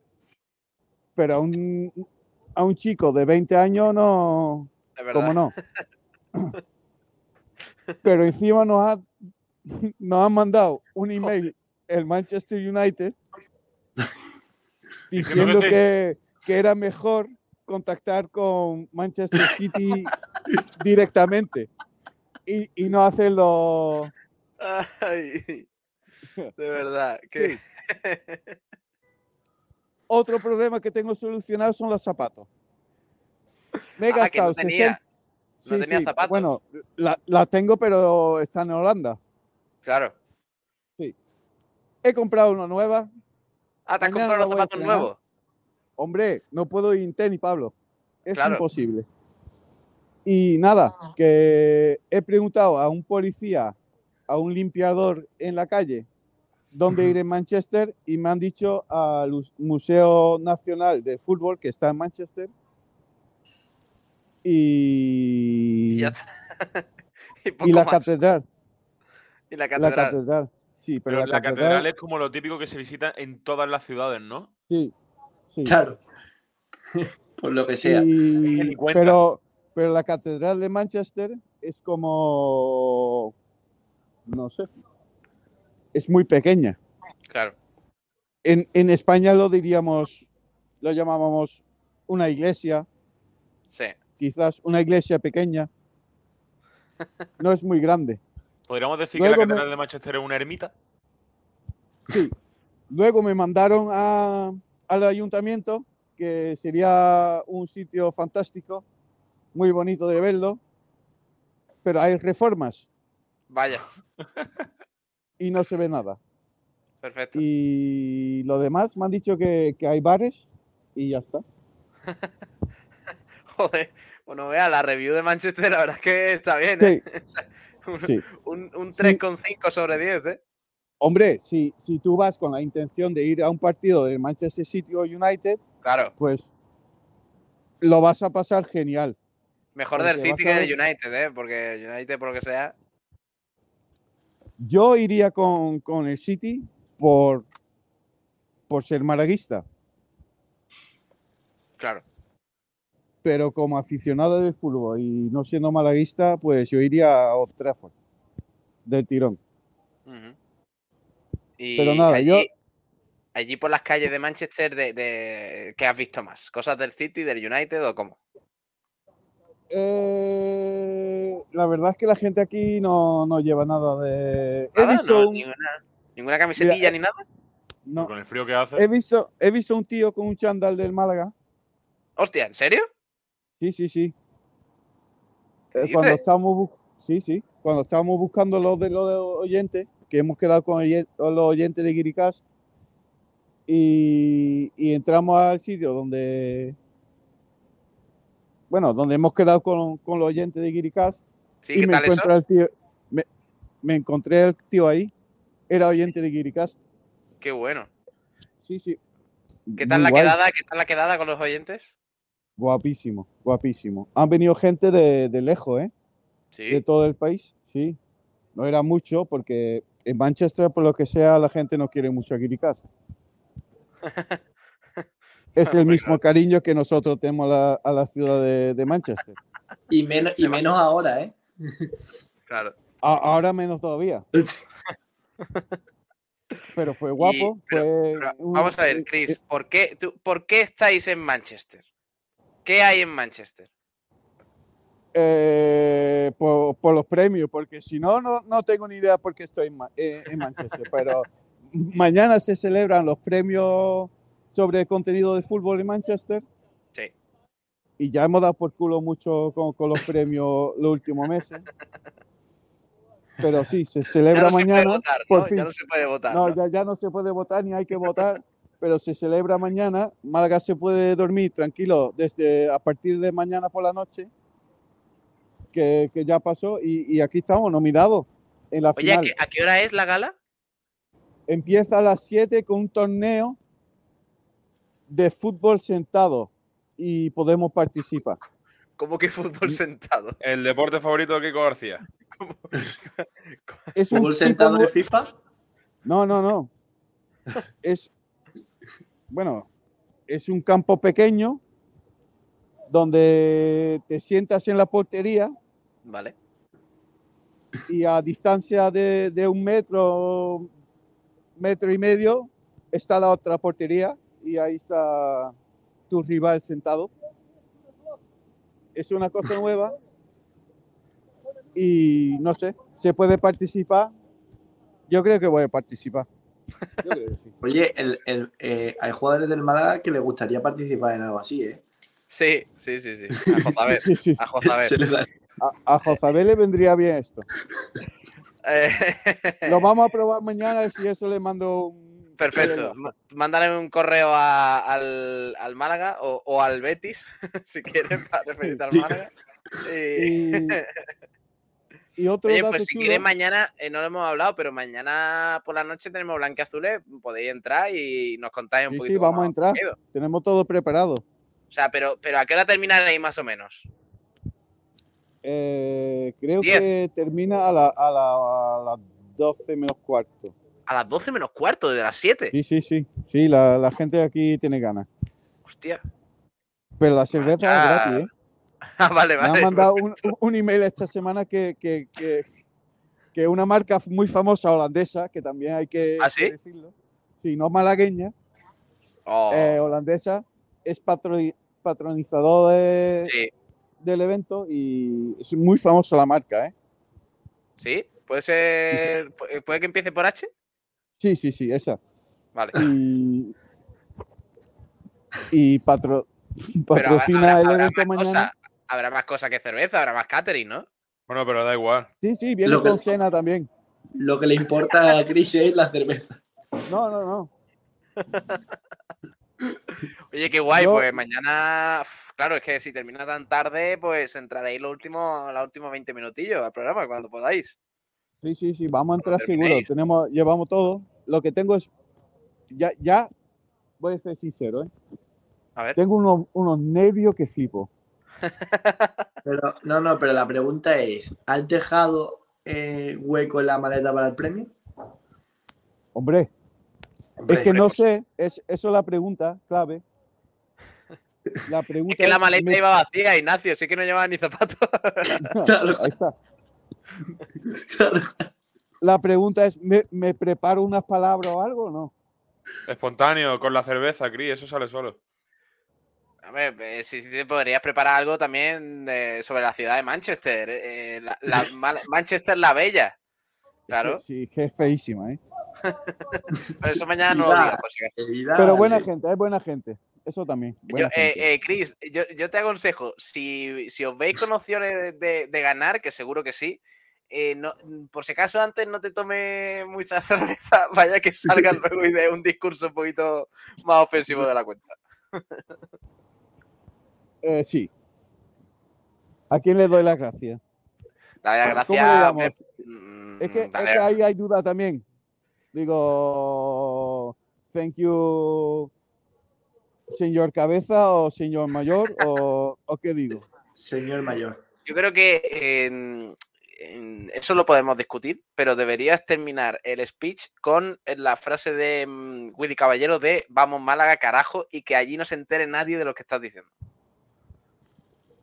pero a un, a un chico de 20 años no. ¿cómo no? Pero encima nos ha, nos han mandado un email el Manchester United diciendo que- que, que era mejor contactar con Manchester City directamente y, y no hacerlo Ay, de verdad. Que... Otro problema que tengo solucionado son los zapatos. Me he Ah, que no tenía. 60. no tenía zapatos. Bueno, la- las tengo, pero están en Holanda. Claro. He comprado una nueva. Ah, te has comprado los zapatos nuevos. Hombre, no puedo ir en tenis, Pablo. Es Claro. imposible. Y nada, que he preguntado a un policía, a un limpiador en la calle, dónde ir en Manchester y me han dicho al Us- Museo Nacional de Fútbol que está en Manchester. Y, Y la catedral. Y la La catedral. Sí, pero, Pero la, la catedral catedral, es como lo típico que se visita en todas las ciudades, ¿no? sí, sí. Claro. Por lo que sea. Y- pero, pero la catedral de Manchester es como, no sé, es muy pequeña. Claro. En, en España lo diríamos, lo llamábamos una iglesia, Sí. quizás una iglesia pequeña. No es muy grande. Podríamos decir Luego que la me- catedral de Manchester es una ermita. Sí. Luego me mandaron a- al ayuntamiento, que sería un sitio fantástico, muy bonito de verlo, pero hay reformas Vaya. y no se ve nada. Perfecto. Y lo demás me han dicho que, que hay bares y ya está. Joder. Bueno, vea, la review de Manchester, la verdad es que está bien. ¿eh? Sí. Un, un Sí. 3,5 sobre 10, ¿eh? Hombre, si, si tú vas con la intención de ir a un partido del Manchester City o United, Claro, pues lo vas a pasar genial. mejor del City que del United, ¿eh? Porque United, por lo que sea. Yo iría con, con el City por, por ser malaguista, Claro. Pero como aficionado del fútbol y no siendo malaguista, pues yo iría a Old Trafford del tirón. Y Pero nada, allí, yo- allí por las calles de Manchester, de, de- ¿qué has visto más? ¿Cosas del City, del United o cómo? Eh, la verdad es que la gente aquí no, no lleva nada de... He visto no, un... ninguna, ninguna camisetilla ni nada. no, Con el frío que hace. he visto, he visto un tío con un chándal del Málaga. Hostia, ¿en serio? Sí, sí, sí. ¿Qué Eh, cuando estábamos, sí, sí, cuando estábamos buscando los de los oyentes, que hemos quedado con los oyentes de Guiricast, y, y entramos al sitio donde, bueno, donde hemos quedado con, con los oyentes de Guiricast, Sí, y ¿qué me encuentro al tío, me, me encontré al tío ahí, era oyente de Guiricast. Qué bueno. Sí, sí. ¿Qué tal muy la guay. quedada? ¿Qué tal la quedada con los oyentes? Guapísimo, guapísimo. Han venido gente de, de lejos, ¿eh? Sí. de todo el país, sí. No era mucho porque en Manchester, por lo que sea, la gente no quiere mucho a Guiricasa. Es el mismo cariño que nosotros tenemos a la, a la ciudad de, de Manchester. Y menos, y menos ahora, ¿eh? Claro. A- ahora menos todavía. Pero fue guapo. pero- fue Pero un- vamos a ver, eh, Chris, ¿por qué, tú- ¿por qué estáis en Manchester? ¿Qué hay en Manchester? eh, por, por los premios, porque si no, no, no tengo ni idea por qué estoy en, eh, en Manchester. Pero mañana se celebran los premios sobre contenido de fútbol en Manchester. Sí. Y ya hemos dado por culo mucho con, con los premios los últimos meses. Pero sí, se Ya celebra no se puede mañana. votar, por ¿no? fin. Ya no se puede votar. No, ¿no? ya, ya no se puede votar ni hay que votar, pero se celebra mañana. Málaga se puede dormir tranquilo desde a partir de mañana por la noche, que, que ya pasó, y, y aquí estamos nominados en la Oye, ¿a final. qué, a qué hora es la gala? Empieza a las 7 con un torneo de fútbol sentado y podemos participar. ¿Cómo que fútbol sentado? El deporte favorito de Kiko García. Es un ¿Fútbol tipo sentado de FIFA? No, no, no. Es, bueno, es un campo pequeño donde te sientas en la portería Vale. y a distancia de, de un metro, metro y medio está la otra portería y ahí está tu rival sentado. Es una cosa nueva y no sé, se puede participar. Yo creo que voy a participar. Yo creo que sí. Oye, el- el, eh, hay jugadores del Málaga que les gustaría participar en algo así, ¿eh? Sí, sí, sí, sí. A Jozabel. Sí, sí, sí. A les da- A, a Josabel le vendría bien esto. Eh, Lo vamos a probar mañana y si eso le mando un... Perfecto. Mándale un correo a- al, al Málaga o, o al Betis, si quieres, para referirte al. Málaga. Y- Y, otro Oye, dato pues si quieres mañana, eh, no lo hemos hablado, pero mañana por la noche tenemos blanqueazules, podéis entrar y nos contáis un Sí, poquito. sí, vamos a entrar. tenemos todo preparado. O sea, pero, pero ¿a qué hora terminaréis más o menos? Eh, creo Diez. que termina a, la- a la- a las 12 menos cuarto. A las 12 menos cuarto, de las 7. Sí, sí, sí. Sí, la, la gente de aquí tiene ganas. Hostia. Pero la cerveza es gratis, ¿eh? Ah, vale, Me han mandado un, un email esta semana que, que, que, que una marca muy famosa holandesa, que también hay que, ¿Ah, sí? decirlo, sí, no malagueña, Oh, eh, holandesa, es patro- patronizador de- sí, del evento y es muy famosa la marca, ¿eh? sí. Puede ser. pu- ¿Puede que empiece por H? Sí, sí, sí, esa. Vale. Y, y patro- patrocina habrá- el evento mañana. Habrá más cosas que cerveza, habrá más catering, ¿no? Bueno, pero da igual. Sí, sí, viene Lo que- con cena también. Lo que le importa a Chris es la cerveza. No, no, no. Oye, qué guay, Yo- pues mañana, claro, es que si termina tan tarde, pues entraréis los últimos, los últimos 20 minutillos al programa cuando podáis. Sí, sí, sí, vamos a entrar seguro. Tenemos, llevamos todo. Lo que tengo es, ya, ya, voy a ser sincero, ¿eh? A ver. Tengo unos, unos nervios que flipo. Pero, no, no, pero la pregunta es: ¿has dejado eh, hueco en la maleta para el premio? Hombre, Hombre, es que no pues- sé, es, eso es la pregunta clave. La pregunta Es que la maleta me- iba vacía, Ignacio, sí que no llevaba ni zapatos. Claro, Ahí está. claro. La pregunta es, ¿me, me preparo unas palabras o algo o no? Espontáneo, con la cerveza, Cris, eso sale solo. A ver, eh, si te podrías preparar algo también de- sobre la ciudad de Manchester. eh, la, la- Ma- Manchester la Bella. Claro, Sí, que es feísima, ¿eh? pero eso mañana no lo digas, por si acaso. Pero buena gente, es buena gente. Eso también. Yo, eh, eh, Chris, yo, yo te aconsejo, si, si os veis con opciones de, de ganar, que seguro que sí, eh, no, por si acaso antes no te tome mucha cerveza, vaya que salga luego y de un discurso un poquito más ofensivo de la cuenta. Eh, sí. ¿A quién le doy las gracias? La verdad, ¿Cómo le gracias. llamo? Pep. Mm, Es que, es ahí hay duda también. Digo, thank you, señor cabeza o señor mayor, o, o qué digo. Señor mayor. Yo creo que en- en- eso lo podemos discutir, pero deberías terminar el speech con la frase de mm, Willy Caballero de vamos Málaga carajo y que allí no se entere nadie de lo que estás diciendo.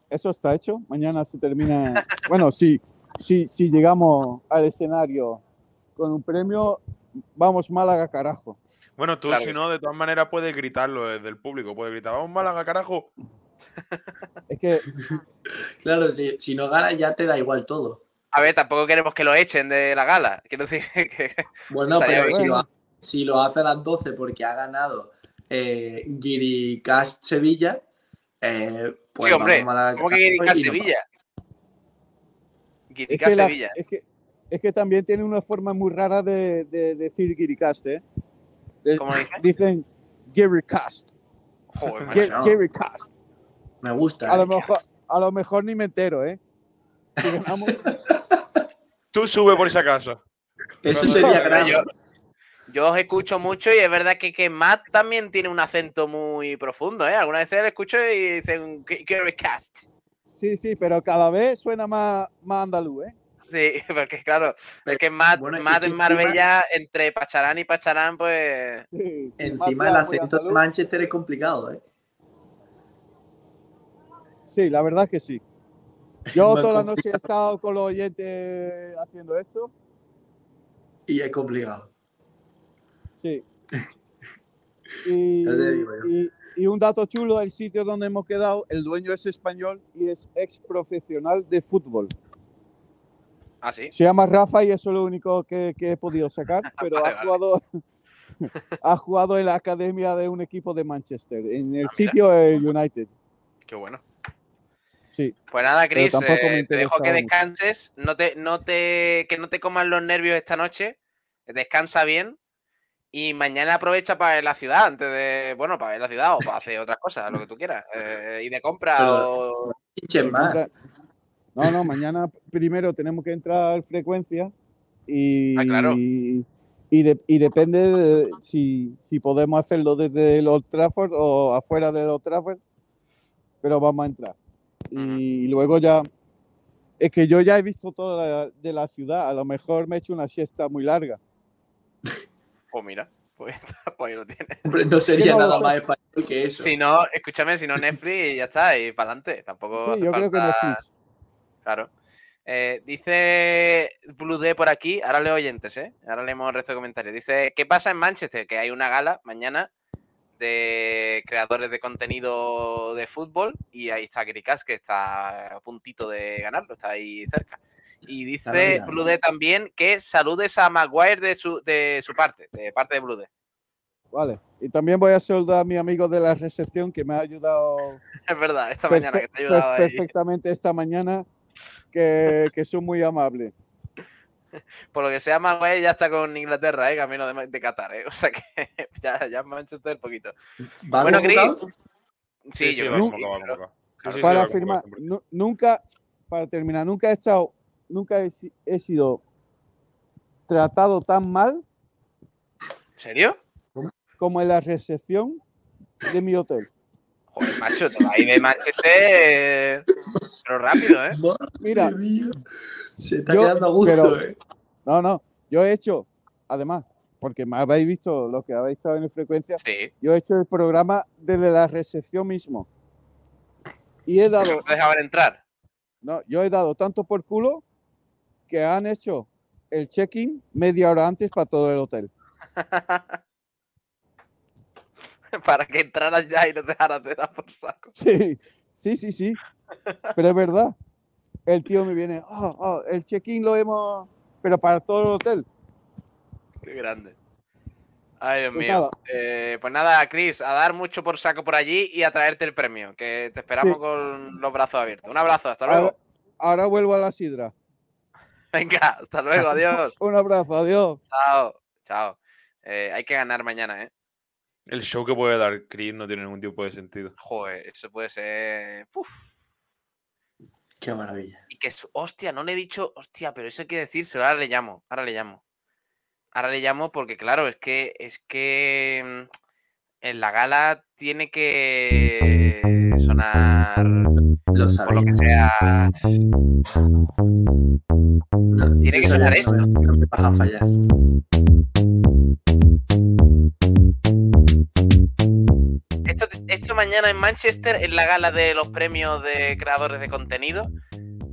Eso está hecho. Mañana se termina. Bueno, sí, sí, si llegamos al escenario con un premio, vamos Málaga carajo. Bueno, tú Claro si no, de todas maneras puedes gritarlo desde el público. Puedes gritar, vamos Málaga, carajo. Es que Claro, si, si no ganas ya te da igual todo. A ver, tampoco queremos que lo echen de la gala. Quiero decir que Bueno, pero si lo, ha- si lo hace a las 12 porque ha ganado eh, Guiricast Sevilla, eh, pues sí, hombre. vamos a la- ¿Cómo que nos Sevilla? es Guiricá que, la- Sevilla. es que es que también tiene una forma muy rara de, de decir Giricast, ¿eh? De- ¿Cómo dice? Dicen Giricast. Joder, no. Me gusta. A lo eh. mejor, a lo mejor ni me entero, ¿eh? Si ganamos, Tú sube por si acaso. Eso sería grave. Yo- os escucho mucho y es verdad que, que Matt también tiene un acento muy profundo, ¿eh? Algunas veces le escucho y dicen Gary Cast. sí, sí, pero cada vez suena más, más andaluz, ¿eh? Sí, porque claro, es que Matt, Bueno, Matt en encima- Marbella, entre Pacharán y Pacharán, pues. Sí, Encima el acento de. Manchester es complicado, ¿eh? Sí, la verdad que sí. Yo toda la noche he estado con los oyentes haciendo esto. Y es complicado. Sí. Y, un dato chulo, el sitio donde hemos quedado, el dueño es español y es ex profesional de fútbol. Ah, sí. Se llama Rafa y eso es lo único que, que he podido sacar, pero Vale, ha vale. jugado ha jugado en la academia de un equipo de Manchester, en el Ah, sitio el United. Qué bueno. Sí. Pues nada, Chris, eh, te dejo que descanses. No te, no te, que no te coman los nervios esta noche. Descansa bien. Y mañana aprovecha para ver la ciudad antes de. Bueno, para ver la ciudad o para hacer otras cosas, lo que tú quieras. Eh, y de compra Pero- o. Más. No, no, mañana primero tenemos que entrar frecuencia y, Ah, claro. y, de- y depende de si, si podemos hacerlo desde el Old Trafford o afuera del Old Trafford, pero vamos a entrar. Y luego ya, es que yo ya he visto toda la, de la ciudad, a lo mejor me he hecho una siesta muy larga. Pues mira, pues, pues ahí lo tienes. Hombre, no sería no nada más español que eso. Si no, escúchame, si no Netflix y ya está, y para adelante. Tampoco. Sí, hace yo creo que falta- Netflix. Claro. Eh, dice Blue D por aquí, ahora leo oyentes, ¿eh? Ahora leemos el resto de comentarios. Dice, ¿qué pasa en Manchester? Que hay una gala mañana de creadores de contenido de fútbol y ahí está Gricas, que está a puntito de ganarlo, está ahí cerca. Y dice D también que saludes a Maguire de su, de su parte, de parte de Blue D. Vale. Y también voy a saludar a mi amigo de la recepción que me ha ayudado Es verdad, esta mañana que te ha ayudado ahí. perfectamente esta mañana, que, que son muy amables. Por lo que sea, Maguire ya está con Inglaterra, ¿eh? camino de, de Qatar. ¿eh? O sea que ya, ya Manchester poquito. ¿Va Bueno, Chris. convocado? Sí, yo creo que sí. Sí, sí, sí, para afirmar, nunca, para terminar, nunca he estado, nunca he sido tratado tan mal ¿En serio? como en la recepción de mi hotel. Joder, macho, te vas a ir de Manchester. Pero rápido, ¿eh? Mira. Se está yo- quedando a gusto, pero- eh. no, no, yo he hecho, además, porque me habéis visto los que habéis estado en frecuencia, Sí. yo he hecho el programa desde la recepción mismo. Y he dado, ¿No te dejaban entrar? no, yo he dado tanto por culo que han hecho el check-in media hora antes para todo el hotel. Para que entraras ya y no te dejaras de dar por saco. Sí, sí, sí, sí. Pero es verdad. El tío me viene, "Oh, oh, el check-in lo hemos, pero para todo el hotel. Qué grande. Ay, Dios Pues mío. nada. Eh, pues nada, Chris, a dar mucho por saco por allí y a traerte el premio, que te esperamos Sí. con los brazos abiertos. Un abrazo, hasta luego. Ahora, ahora vuelvo a la sidra. Venga, hasta luego, adiós. Un abrazo, adiós. Chao, chao. Eh, hay que ganar mañana, ¿eh? El show que puede dar Chris no tiene ningún tipo de sentido. Joder, eso puede ser. Uf. Qué maravilla. Y que es. Hostia, no le he dicho. Hostia, pero eso hay que decírselo. Ahora le llamo. Ahora le llamo. Ahora le llamo porque, claro, es que. Es que. mm, En la gala tiene que sonar. Lo Por lo que sea. No, tiene que sonar esto. No me vas a fallar. Mañana en Manchester, en la gala de los premios de creadores de contenido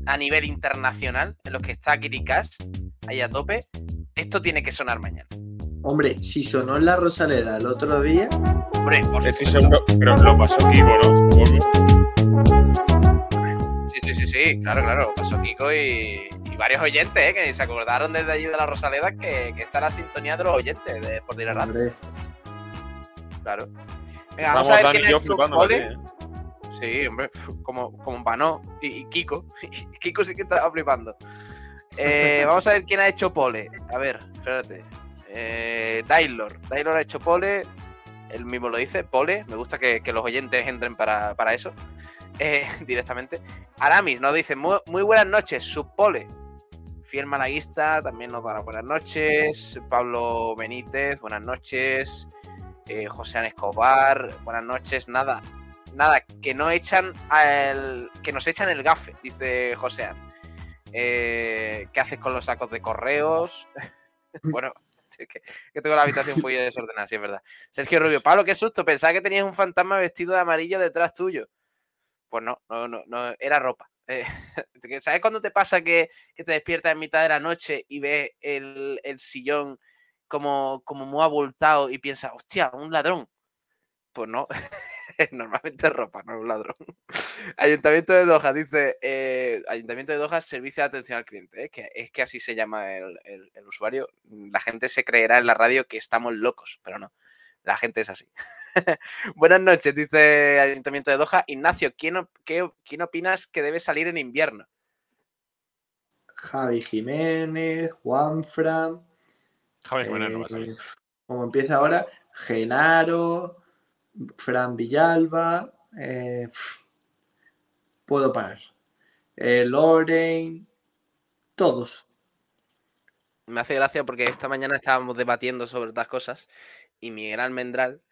a nivel internacional, en los que está Kirikas, ahí a tope. Esto tiene que sonar mañana. Hombre, si sonó en la Rosaleda el otro día, Hombre, por Estoy supuesto. seguro, pero lo pasó Kiko, ¿no? Sí, sí, sí, sí, claro, claro. Pasó Kiko y, y varios oyentes, ¿eh? que se acordaron desde allí de la Rosaleda que, que está la sintonía de los oyentes de por Radio. Claro. Venga, vamos a ver quién ¿eh? Sí, hombre, como, como Panó y, y Kiko. Kiko sí que estaba flipando. Eh, vamos a ver quién ha hecho pole. A ver, espérate. Eh, Taylor. Taylor ha hecho pole. Él mismo lo dice, pole. Me gusta que, que los oyentes entren para, para eso. Eh, directamente. Aramis nos dice, muy, muy buenas noches, subpole. Fiel Malaguista también nos da buenas noches. Pablo Benítez, buenas noches. Eh, José An Escobar, buenas noches. Nada, nada, que no echan al, que nos echan el gafe, dice José Eh, ¿Qué haces con los sacos de correos? bueno, que, tengo la habitación poquito desordenada, sí es verdad. Sergio Rubio, Pablo, qué susto, pensaba que tenías un fantasma vestido de amarillo detrás tuyo. Pues no, no, no, no era ropa. Eh, ¿Sabes cuando te pasa que, que te despiertas en mitad de la noche y ves el, el sillón como, como muy abultado y piensas, hostia, un ladrón? Pues no, normalmente es ropa, no un ladrón. Ayuntamiento de Doha dice, eh, Ayuntamiento de Doha, servicio de atención al cliente. ¿eh? Que, es que así se llama el, el- usuario. La gente se creerá en la radio que estamos locos, pero no. La gente es así. Buenas noches, dice Ayuntamiento de Doha. Ignacio, ¿quién, qué- ¿quién opinas que debe salir en invierno? Javi Jiménez, Juanfran, Javi Jiménez no va a eh, salir. como empieza ahora, Genaro, Fran Villalba, eh, puedo parar. Eh, Loren, todos. Me hace gracia porque esta mañana estábamos debatiendo sobre estas cosas y Miguel Almendral,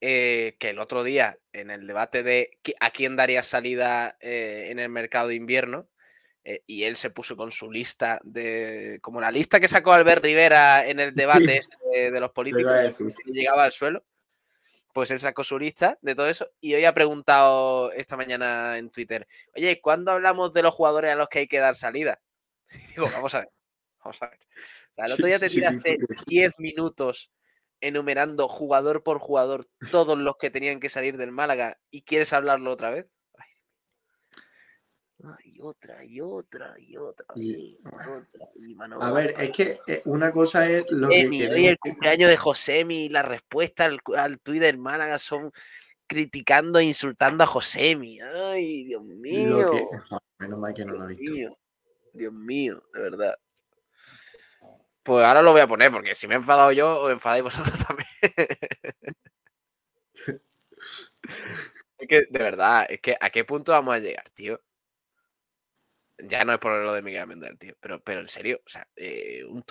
eh, que el otro día en el debate de a quién daría salida eh, en el mercado de invierno, eh, y él se puso con su lista de. como la lista que sacó Albert Rivera en el debate este de, de los políticos, que llegaba al suelo. Pues él sacó su lista de todo eso y hoy ha preguntado esta mañana en Twitter: Oye, ¿cuándo hablamos de los jugadores a los que hay que dar salida? Y digo, vamos a ver. Vamos a ver. O sea, el otro día te tiraste porque- 10 minutos enumerando jugador por jugador todos los que tenían que salir del Málaga y quieres hablarlo otra vez. Ay, Ay, otra, y otra, y otra, Y- y otra. y mano A ver, es que eh, una cosa es lo que hoy el cumpleaños de Josemi y la respuesta al, al tuit del Málaga son criticando e insultando a Josemi. Ay, Dios mío. que- Menos mal que no lo he Dios visto. mío. Dios mío, de verdad. Pues ahora lo voy a poner, porque si me he enfadado yo, os enfadáis vosotros también. es que, de verdad, es que ¿a qué punto vamos a llegar, tío? Ya no es por lo de Miguel Mendel, tío, pero, pero en serio, o sea, eh, un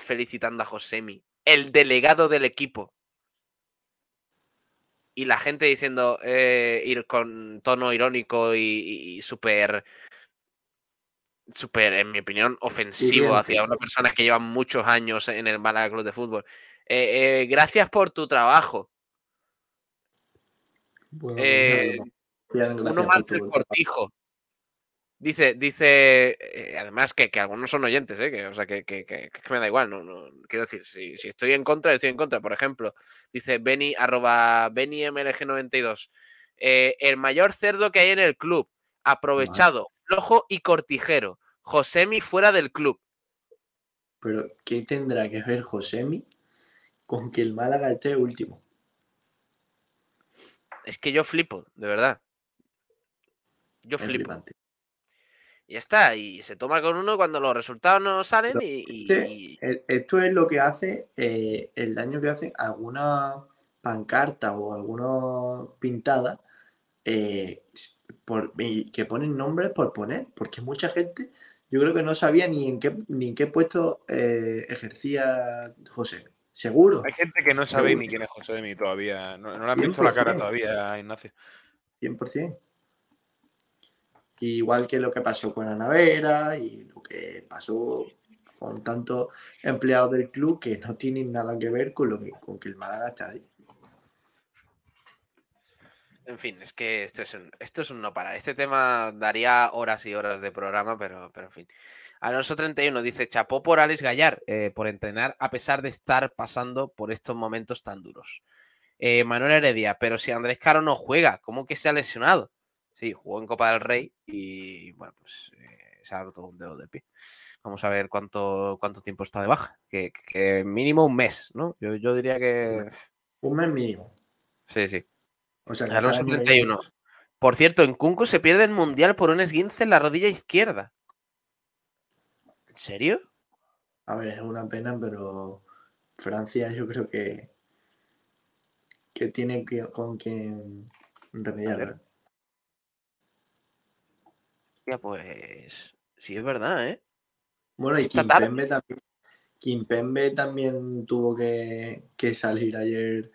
felicitando a Josemi, el delegado del equipo. Y la gente diciendo, eh, ir con tono irónico y, y súper súper, en mi opinión, ofensivo hacia una persona que lleva muchos años en el Málaga Club de Fútbol. Eh, eh, gracias por tu trabajo. Bueno, gracias Uno más del cortijo. Dice, dice, eh, además que, que algunos son oyentes, ¿eh? que, o sea, que, que- me da igual, no, no- quiero decir, si, si estoy en contra, estoy en contra. Por ejemplo, dice Benny, arroba BennyMLG92, eh, el mayor cerdo que hay en el club, aprovechado, flojo y cortijero. Josemi fuera del club. Pero, ¿qué tendrá que ver Josemi con que el Málaga esté último? Es que yo flipo, de verdad. Yo Es flipo. flipante. Y ya está. Y se toma con uno cuando los resultados no salen y, y- Este- y- e- Esto es lo que hace eh, el daño que hace alguna pancarta o alguna pintada eh, por, que ponen nombres por poner, porque mucha gente yo creo que no sabía ni en qué, ni en qué puesto eh, ejercía José. Seguro, Hay gente que no sabe Seguro. ni quién es José Demi todavía. No, no le han visto la cara 100%. todavía, Ignacio. 100%. Igual que lo que pasó con Anavera y lo que pasó con tantos empleados del club que no tienen nada que ver con lo que, con que el Málaga está ahí. En fin, es que esto es un, esto es un no para. Este tema daría horas y horas de programa, pero, pero en fin. Alonso 31 dice, chapó por Alex Gallar eh, por entrenar a pesar de estar pasando por estos momentos tan duros. Eh, Manuel Heredia, pero si Andrés Caro no juega, ¿cómo que se ha lesionado? Sí, jugó en Copa del Rey y bueno, pues eh, se ha roto un dedo del pie. Vamos a ver cuánto, cuánto tiempo está de baja. Que, que mínimo un mes, ¿no? Yo, yo diría que... Un mes mínimo. Sí, sí. O sea, Alonso está ahí- 31. Por cierto, en Kunku se pierde el mundial por un esguince en la rodilla izquierda. ¿En serio? A ver, es una pena, pero Francia yo creo que, que tiene que, con quien remediarlo. Pues. Sí, es verdad, ¿eh? Bueno, y. Kimpembe también, Kimpembe también tuvo que, que salir ayer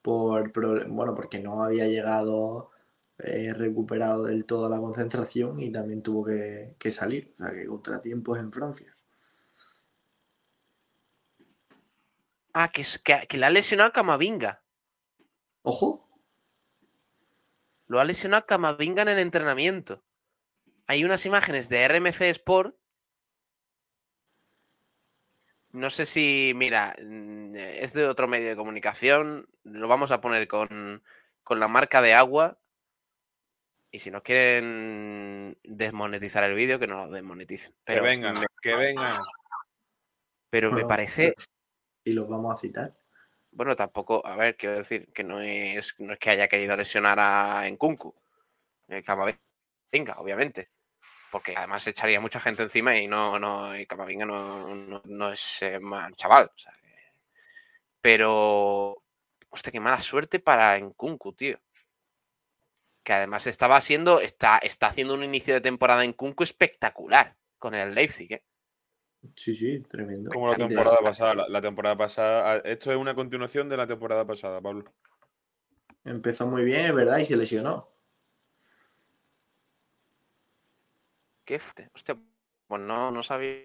por bueno, porque no había llegado eh, recuperado del todo la concentración y también tuvo que, que salir. O sea que contratiempos en Francia. Ah, que, que, que le ha lesionado a Camavinga. Ojo, Lo ha lesionado a Camavinga en el entrenamiento. Hay unas imágenes de RMC Sport. No sé si, mira, mm, es de otro medio de comunicación. Lo vamos a poner con, con la marca de agua. Y si nos quieren desmonetizar el vídeo, que no lo desmoneticen. Pero que vengan, me- que vengan. pero me parece, y los vamos a citar. bueno, tampoco, a ver, quiero decir que no es, no es que haya querido lesionar a Nkunku, Camavinga, obviamente, porque además se echaría mucha gente encima y no, no, y Camavinga no, no, no es eh, mal chaval, o sea, que- pero, hostia, qué mala suerte para Nkunku, tío. Que además estaba haciendo, está, está haciendo un inicio de temporada en Kunku espectacular con el Leipzig, ¿eh? Sí, sí, tremendo. Como la temporada pasada. La, la temporada pasada. ah, Esto es una continuación de la temporada pasada, Pablo. Empezó muy bien, es verdad, y se lesionó. Qué fuerte. Hostia, pues no, no sabía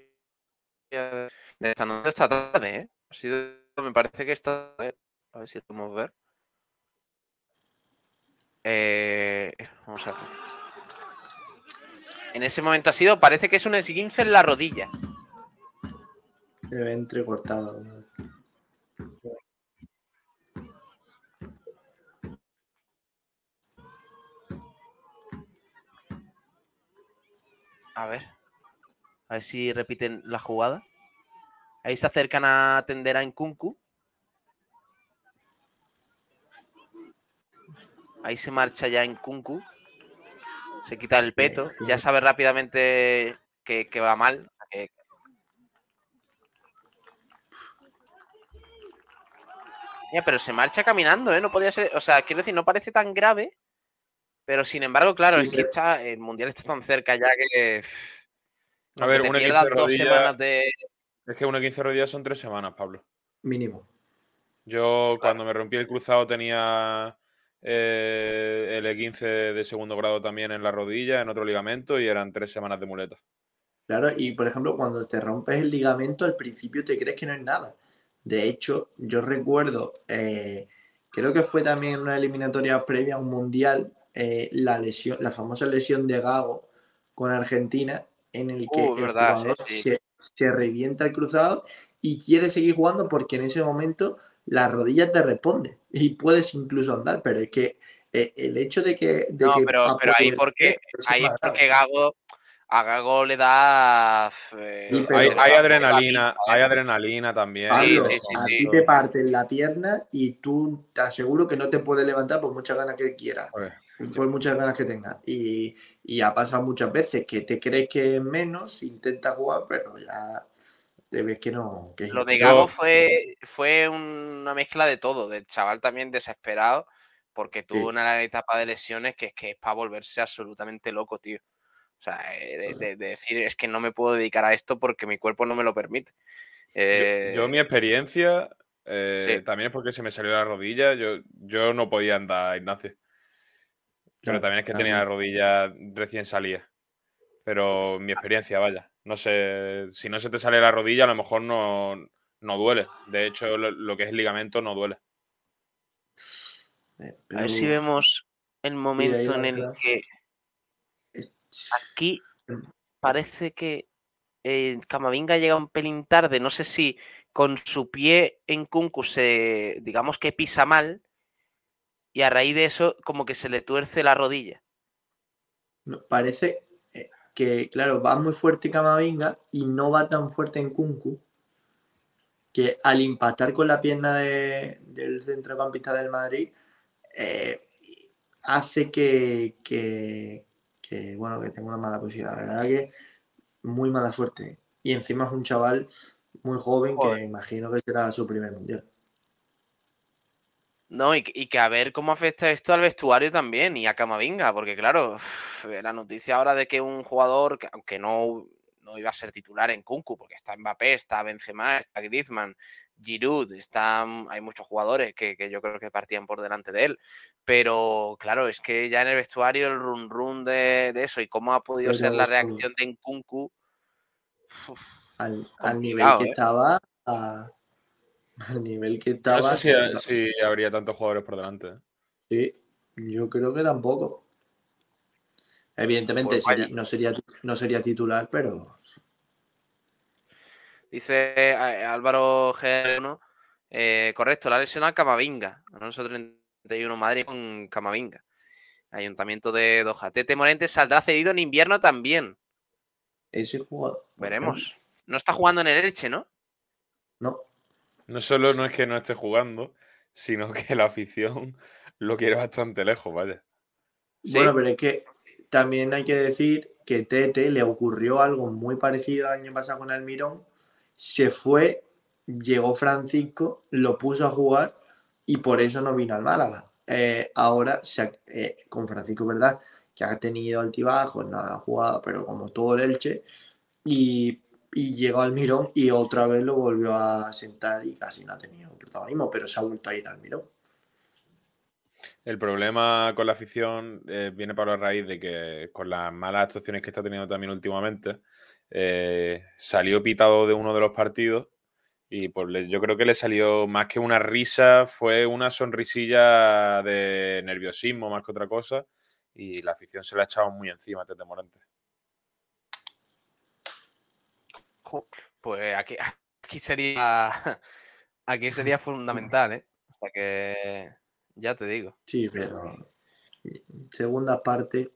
de esta noche esta tarde, ¿eh? Ha sido, me parece que esta tarde. A ver si podemos ver. Eh, vamos a ver. En ese momento ha sido, parece que es un esguince en la rodilla. Ve entrecortado. A ver. A ver si repiten la jugada. Ahí se acercan a tender a Nkunku. Ahí se marcha ya Nkunku. Se quita el peto. Ya sabe rápidamente que, que va mal. Pero se marcha caminando, ¿eh? No podía ser. O sea, quiero decir, no parece tan grave pero sin embargo, claro, Sí, es que está, el mundial está tan cerca ya que. A ver, te una pierdas 15 dos rodilla- semanas de. Es que una 15 rodillas son tres semanas, Pablo. Mínimo. Yo cuando me rompí el cruzado tenía eh, el E15 de segundo grado también en la rodilla, en otro ligamento, y eran tres semanas de muleta. Claro, y por ejemplo, cuando te rompes el ligamento, al principio te crees que no es nada. De hecho, yo recuerdo, eh, creo que fue también una eliminatoria previa a un mundial, eh, la lesión, la famosa lesión de Gago con Argentina, en el que Uh, el verdad, jugador sí. Se, se revienta el cruzado y quiere seguir jugando porque en ese momento la rodilla te responde y puedes incluso andar, pero es que eh, el hecho de que... de No, que pero, pero ahí porque ahí porque Gago a Gago le da eh, Sí, Hay, adrenalina, hay adrenalina también. Pablo, sí, sí, a sí. ti te parten la pierna y tú te aseguro que no te puedes levantar por muchas ganas que quieras, Joder. Por muchas ganas que tengas. Y, y ha pasado muchas veces que te crees que es menos, intentas jugar, pero ya te ves que no. Que Lo de Gago fue, fue una mezcla de todo, del chaval también desesperado, porque tuvo Sí. una etapa de lesiones que es que es para volverse absolutamente loco, tío. O sea, eh, de, de- de decir es que no me puedo dedicar a esto porque mi cuerpo no me lo permite. Yo, Eh, yo mi experiencia, eh, sí. también es porque se me salió la rodilla, yo, yo no podía andar, Ignacio. Pero Claro, también es que claro. tenía la rodilla recién salida. Pero mi experiencia, vaya. No sé, si no se te sale la rodilla, a lo mejor no, no duele. De hecho, lo, lo que es el ligamento no duele. Eh, a ver si vemos el momento en el que aquí parece que eh, Camavinga llega un pelín tarde. No sé si con su pie en Kunku se, digamos que pisa mal y a raíz de eso como que se le tuerce la rodilla. no, parece eh, que, claro, va muy fuerte Camavinga y no va tan fuerte en Kunku que al impactar con la pierna de- del centrocampista del Madrid eh, hace que, que, que, bueno, que tenga una mala posibilidad. La verdad que muy mala suerte. Y encima es un chaval muy joven Joder. que imagino que será su primer mundial. No, y, que- y que a ver cómo afecta esto al vestuario también y a Camavinga, porque claro, la noticia ahora de que un jugador, que aunque no, no iba a ser titular en Kunku, porque está Mbappé, está Benzema, está Griezmann, Giroud, están, hay muchos jugadores que, que yo creo que partían por delante de él, pero claro, es que ya en el vestuario el run run de, de eso y cómo ha podido ser la reacción de Nkunku, uf, Al, al nivel que ¿eh? estaba, a- al nivel que No estaba. sé si, si habría tantos jugadores por delante. Sí, yo creo que tampoco. Evidentemente Pues no, sería, no sería titular, pero Dice Álvaro G1, eh, correcto, la lesión a Camavinga. Alonso 31 Madrid con Camavinga. Ayuntamiento de Doha. Tete Morente saldrá cedido en invierno también. ese jugador. Veremos. No está jugando en el Elche, ¿no? No, No solo no es que no esté jugando, sino que la afición lo quiere bastante lejos, vaya. Bueno, pero es que también hay que decir que Tete le ocurrió algo muy parecido al año pasado con Almirón. Se fue, llegó Francisco, lo puso a jugar y por eso no vino al Málaga. Eh, ahora, se eh, con Francisco, verdad, que ha tenido altibajos, no ha jugado, pero como todo el Elche, y, y llegó Almirón y otra vez lo volvió a sentar y casi no ha tenido protagonismo, pero se ha vuelto a ir Almirón. El problema con la afición eh, viene para la raíz de que con las malas actuaciones que está teniendo también últimamente, eh, salió pitado de uno de los partidos y pues yo creo que le salió más que una risa, fue una sonrisilla de nerviosismo más que otra cosa y la afición se la ha echado muy encima a Tete Morente. Pues aquí, aquí sería aquí sería fundamental, ¿eh? O sea que ya te digo. Sí, pero segunda parte.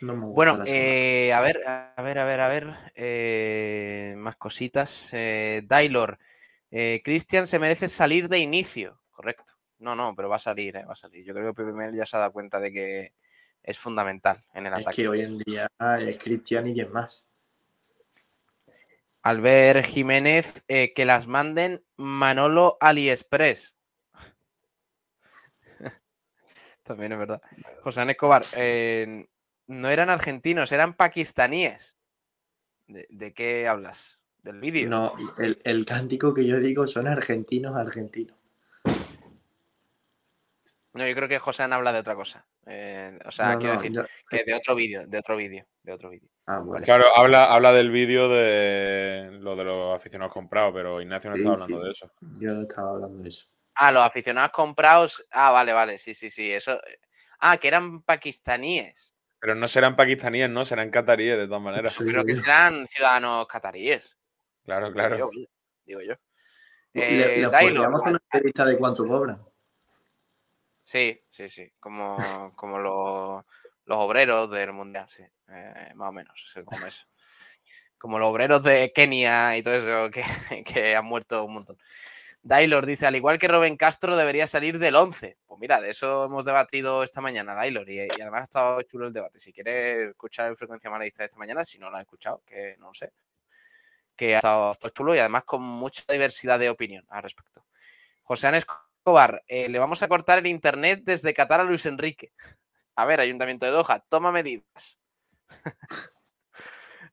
No me gusta Bueno, eh, a ver, a ver, a ver, a ver. eh, más cositas. Eh, Dailor. eh, Cristian se merece salir de inicio. Correcto. No, no, pero va a salir, va a salir. Yo creo que Pepe ya se ha dado cuenta de que es fundamental en el es ataque. que hoy en día es Cristian y quién más. Albert Jiménez, eh, que las manden Manolo AliExpress. También es verdad. José Escobar, eh, no eran argentinos, eran pakistaníes. ¿De, de qué hablas? ¿Del vídeo? No, el, el cántico que yo digo son argentinos, argentinos. No, yo creo que José Ana habla de otra cosa. Eh, o sea, No, quiero no, decir yo- que de otro vídeo, de otro vídeo, de otro vídeo. Ah. Claro, habla, habla del vídeo de lo de los aficionados comprados, pero Ignacio no Sí, estaba hablando sí. de eso. Yo no estaba hablando de eso. Ah, los aficionados comprados. Ah, vale, vale, sí, sí, sí. Eso. Ah, que eran pakistaníes. Pero no serán pakistaníes, no, serán cataríes de todas maneras. Sí, Pero que digo. serán ciudadanos cataríes. Claro, Digo claro. yo. vaya, Digo yo. Le, Eh, le Dailo, podríamos hacer una entrevista de cuánto cobran. Sí, sí, sí. Como, como los, los obreros del mundial, sí. Eh, más o menos, como eso. Como los obreros de Kenia y todo eso que, que han muerto un montón. Dailor dice, al igual que Robin Castro, debería salir del 11. Pues mira, de eso hemos debatido esta mañana, Dailor, y, y además ha estado chulo el debate. Si quieres escuchar el frecuencia maradista de esta mañana, si no lo has escuchado, que no lo sé, que ha estado, chulo y además con mucha diversidad de opinión al respecto. José Ana Escobar, eh, le vamos a cortar el internet desde Qatar a Luis Enrique. A ver, Ayuntamiento de Doha, toma medidas.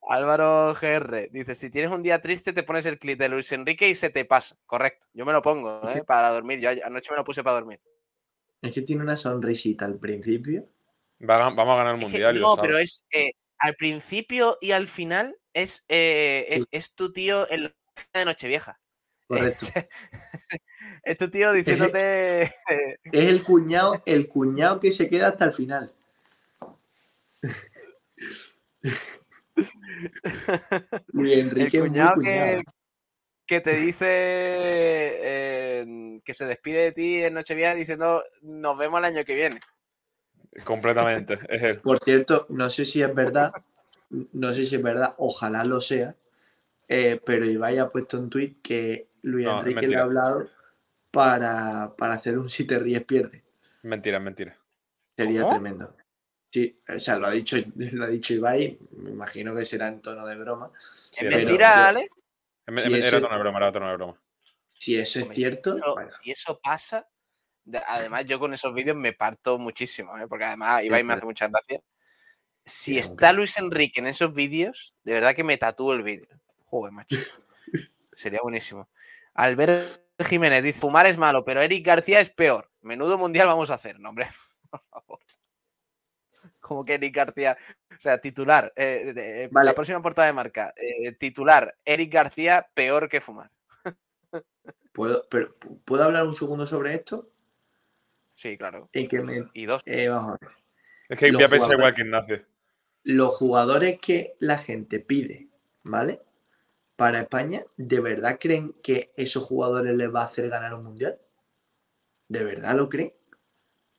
Álvaro GR dice: Si tienes un día triste, te pones el clip de Luis Enrique y se te pasa. Correcto. Yo me lo pongo ¿eh? para dormir. Yo anoche me lo puse para dormir. Es que tiene una sonrisita al principio. Va a- vamos a ganar el Es que mundial no, pero es eh, al principio y al final es, eh, es, Sí. es tu tío en la de Nochevieja. Correcto. es tu tío diciéndote. Es el cuñado, el cuñado que se queda hasta el final. Luis el Enrique es muy cuñado cuñado. que, que te dice eh, que se despide de ti en Nochevieja diciendo nos vemos el año que viene. Completamente. es él. Por cierto, no sé si es verdad, no sé si es verdad, ojalá lo sea, eh, pero Ibai ha puesto un tuit que Luis No, Enrique le ha hablado para, para hacer un si te ríes pierde. Mentira, mentira. Sería ¿Cómo? tremendo. Sí, o sea, lo ha dicho, lo ha dicho Ibai, me imagino que será en tono de broma. ¿Es Sí, era mentira. Alex? Si Era eso tono de broma, era tono de broma. Si eso es si cierto, eso- bueno, si eso pasa, de- además yo con esos vídeos me parto muchísimo, ¿eh? porque además Ibai me hace muchas gracias. Si está Luis Enrique en esos vídeos, de verdad que me tatúo el vídeo. Joder, macho. Sería buenísimo. Albert Jiménez dice, fumar es malo, pero Eric García es peor. Menudo mundial vamos a hacer. No, hombre, por favor. Como que Eric García, o sea, titular, eh, de- eh, Vale. la próxima portada de marca, eh, titular, Eric García peor que fumar. ¿puedo, pero, ¿puedo hablar un segundo sobre esto? Sí, claro. En que me- Y dos. eh, vamos a ver. Es que voy a pensar igual que Ignacio. los jugadores que la gente pide, ¿vale? Para España, ¿de verdad creen que esos jugadores les va a hacer ganar un mundial? ¿De verdad lo creen?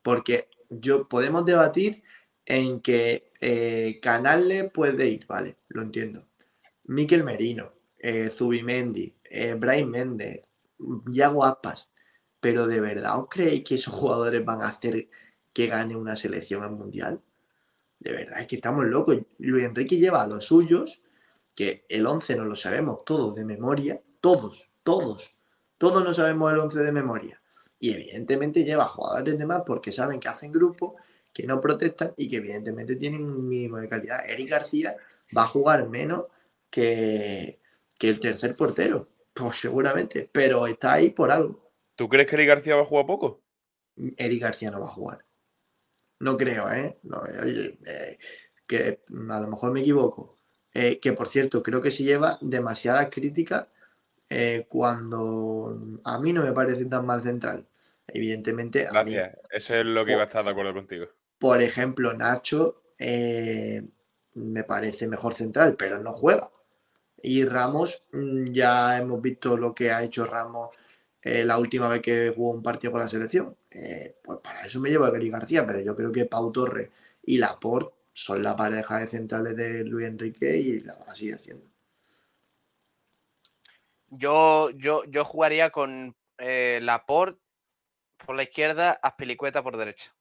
Porque yo podemos debatir en que eh, Canales puede ir, vale, lo entiendo. Miquel Merino, eh, Zubimendi, eh, Brian Méndez, Yago Aspas, pero ¿de verdad os creéis que esos jugadores van a hacer que gane una selección al mundial? De verdad, es que estamos locos. Luis Enrique lleva a los suyos, que el 11 no lo sabemos todos de memoria, todos, todos, todos no sabemos el 11 de memoria. Y evidentemente lleva jugadores de más porque saben que hacen grupo, que no protestan y que evidentemente tienen un mínimo de calidad. Eric García va a jugar menos que, que el tercer portero, pues seguramente, pero está ahí por algo. ¿Tú crees que Eric García va a jugar poco? Eric García no va a jugar. No creo, ¿eh? No, oye, eh, que a lo mejor me equivoco. Eh, que por cierto, creo que se lleva demasiadas críticas eh, cuando a mí no me parece tan mal central. Evidentemente, a mí, Gracias. Eso es lo que iba a estar de acuerdo contigo. por ejemplo, Nacho eh, me parece mejor central, pero no juega. Y Ramos, mm, ya hemos visto lo que ha hecho Ramos eh, la última vez que jugó un partido con la selección. Eh, pues para eso me llevo a Gary García, pero yo creo que Pau Torres y Laporte son la pareja de centrales de Luis Enrique y la va a seguir haciendo. Yo, yo, yo jugaría con eh, Laporte por la izquierda, Azpilicueta por derecha.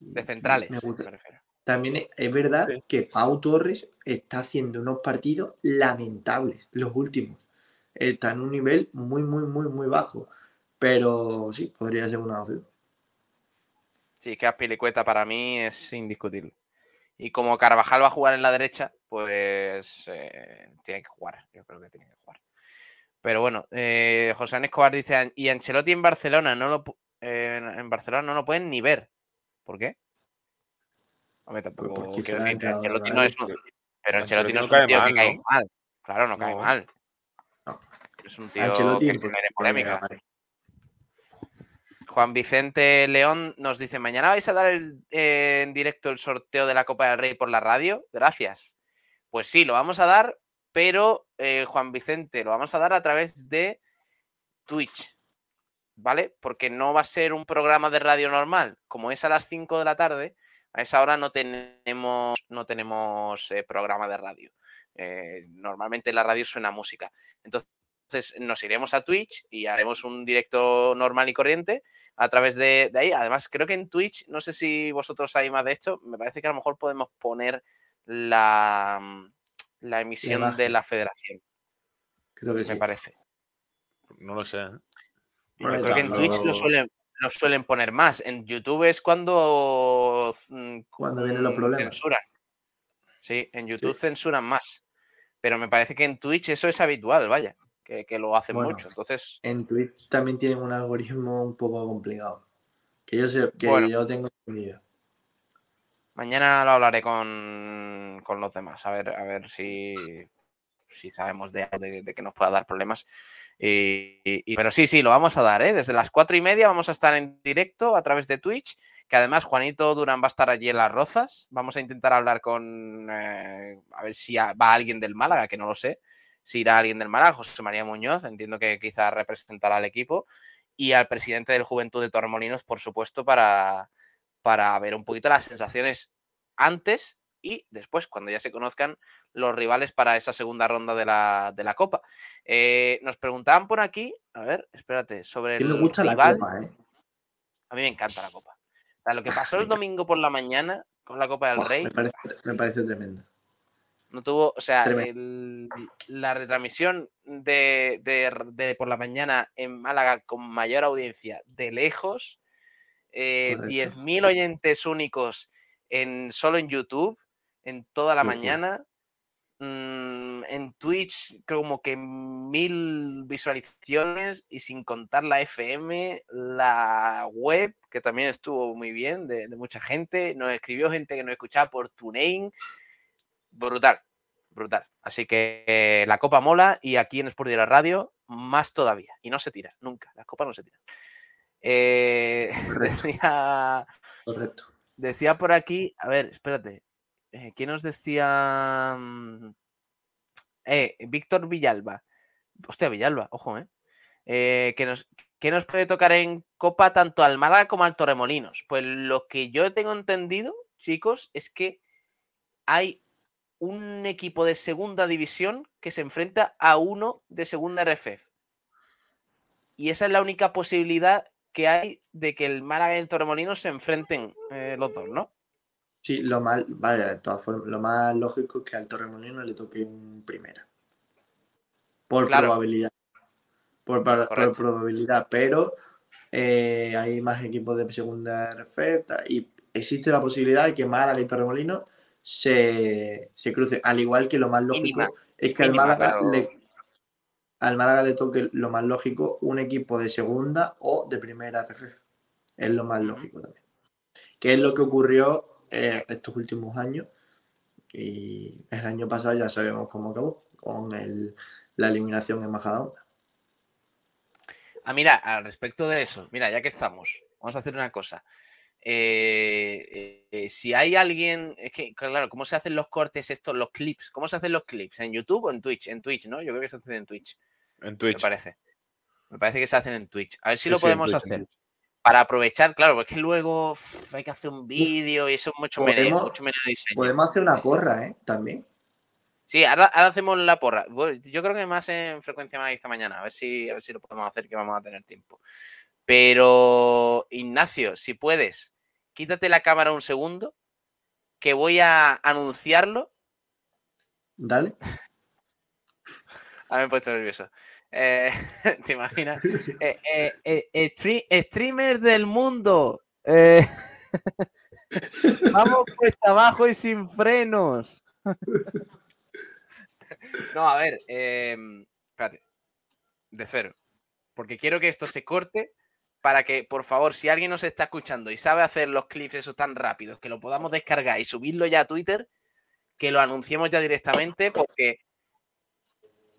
De centrales, Me gusta. me refiero. también es, es verdad Sí. que Pau Torres está haciendo unos partidos lamentables, los últimos. Está en un nivel muy, muy, muy, muy bajo. Pero sí, podría ser una opción. Sí, que Aspilicueta para mí es indiscutible. Y como Carvajal va a jugar en la derecha, pues eh, tiene que jugar. Yo creo que tiene que jugar. Pero bueno, eh, José Ángel Escobar dice, y Ancelotti en Barcelona no lo eh, en Barcelona no lo pueden ni ver. ¿Por qué? Hombre, tampoco Pues porque quiero decir, Ancelotti no es un, pero Ancelotti Ancelotti no es un tío mal, que cae ¿no? mal. Claro, no cae No. mal. No. Es un tío Ancelotti que genere polémica. Juan Vicente León nos dice, mañana vais a dar eh, en directo el sorteo de la Copa del Rey por la radio. Gracias. Pues sí, lo vamos a dar, pero eh, Juan Vicente, lo vamos a dar a través de Twitch, ¿vale? Porque no va a ser un programa de radio normal. Como es a las 5 de la tarde, a esa hora no tenemos, no tenemos eh, programa de radio. Normalmente en la radio suena música. Entonces nos iremos a Twitch y haremos un directo normal y corriente a través de, de ahí. Además, creo que en Twitch, no sé si vosotros sabéis más de esto, me parece que a lo mejor podemos poner la, mm, la emisión de la federación, Creo que me sí. parece. No lo sé. ¿eh? Bueno, creo que en tampoco- Twitch lo suelen, lo suelen poner más. En YouTube es cuando, mm, Cuando vienen los problemas. censuran. Sí, en YouTube censuran más. Pero me parece que en Twitch eso es habitual, vaya, que, que lo hacen Bueno. mucho. Entonces, En Twitch también tienen un algoritmo un poco complicado. Que yo sé, que Bueno. yo tengo entendido. Mañana lo hablaré con, con los demás, a ver, a ver si, si sabemos de, de, de que nos pueda dar problemas. Y, y- pero sí, sí, lo vamos a dar, ¿eh? Desde las cuatro y media vamos a estar en directo a través de Twitch, que además Juanito Durán va a estar allí en Las Rozas. Vamos a intentar hablar con, eh, a ver si va alguien del Málaga, que no lo sé, si irá alguien del Málaga, José María Muñoz, entiendo que quizás representará al equipo, y al presidente del Juventud de Torremolinos, por supuesto, para, para ver un poquito las sensaciones antes y después, cuando ya se conozcan los rivales para esa segunda ronda de la, de la Copa. Eh, nos preguntaban por aquí, a ver, espérate, sobre me el gusta la rival. copa, ¿eh? A mí me encanta la Copa. O sea, lo que pasó el domingo por la mañana con la Copa del Rey, me, parece, me parece tremendo. No tuvo, o sea, el- la retransmisión de, de- de por la mañana en Málaga con mayor audiencia de lejos, eh, Correcto. 10.000 oyentes únicos en, solo en YouTube, en toda la mañana. mm, en Twitch como que mil visualizaciones y sin contar la FM, la web, que también estuvo muy bien, de, de mucha gente. Nos escribió gente que nos escuchaba por TuneIn. Brutal, brutal. Así que eh, la copa mola y aquí en Sport Direct Radio más todavía. Y no se tira, nunca. Las copas no se tiran. Eh, Correcto. decía, Correcto. decía por aquí, a ver, espérate. eh, ¿Quién nos decía? Mm, Eh, Víctor Villalba. Hostia, Villalba, ojo, ¿eh? Eh, que, nos, que nos puede tocar en Copa tanto al Málaga como al Torremolinos. Pues lo que yo tengo entendido, chicos, es que hay un equipo de segunda división que se enfrenta a uno de segunda RFF. Y esa es la única posibilidad que hay de que el Málaga y el Torremolinos se enfrenten eh, los dos, ¿no? Sí, lo más, vaya, de todas formas, lo más lógico es que al Torremolino le toque en primera. Por Claro. probabilidad. Por, probabilidad. Pero eh, hay más equipos de segunda refeta y existe la posibilidad de que Málaga y Torremolino se, se crucen. Al igual que lo más lógico Mínima, es que al Málaga, pero- le, al Málaga le toque lo más lógico un equipo de segunda o de primera RFF. Es lo más lógico también. Que es lo que ocurrió eh, estos últimos años. Y el año pasado ya sabemos cómo acabó, con el- la eliminación en Majadahonda. Ah, mira, al respecto de eso, mira, ya que estamos, vamos a hacer una cosa. Eh, eh, eh, si hay alguien, es que, claro, ¿cómo se hacen los cortes estos, los clips? ¿Cómo se hacen los clips? ¿En YouTube o en Twitch? En Twitch, ¿no? Yo creo que se hacen en Twitch, En me Twitch. parece. Me parece que se hacen en Twitch. A ver si Sí, lo sí, podemos Twitch, hacer. Para aprovechar, claro, porque luego uf, hay que hacer un vídeo y eso es mucho meneo, podemos- mucho meneo de diseño. Podemos hacer una porra, ¿eh? También. Sí, ahora, ahora hacemos la porra. Yo creo que más en frecuencia esta mañana. A ver si, a ver si lo podemos hacer, que vamos a tener tiempo. Pero, Ignacio, si puedes, quítate la cámara un segundo que voy a anunciarlo. Dale. Ah, me he puesto nervioso. Eh, ¿Te imaginas? Eh, eh, eh, stre- streamers del mundo. Vamos cuesta abajo y sin frenos. No, a ver, em, espérate. De cero. Porque quiero que esto se corte para que, por favor, si alguien nos está escuchando y sabe hacer los clips esos tan rápidos, que lo podamos descargar y subirlo ya a Twitter, que lo anunciemos ya directamente, porque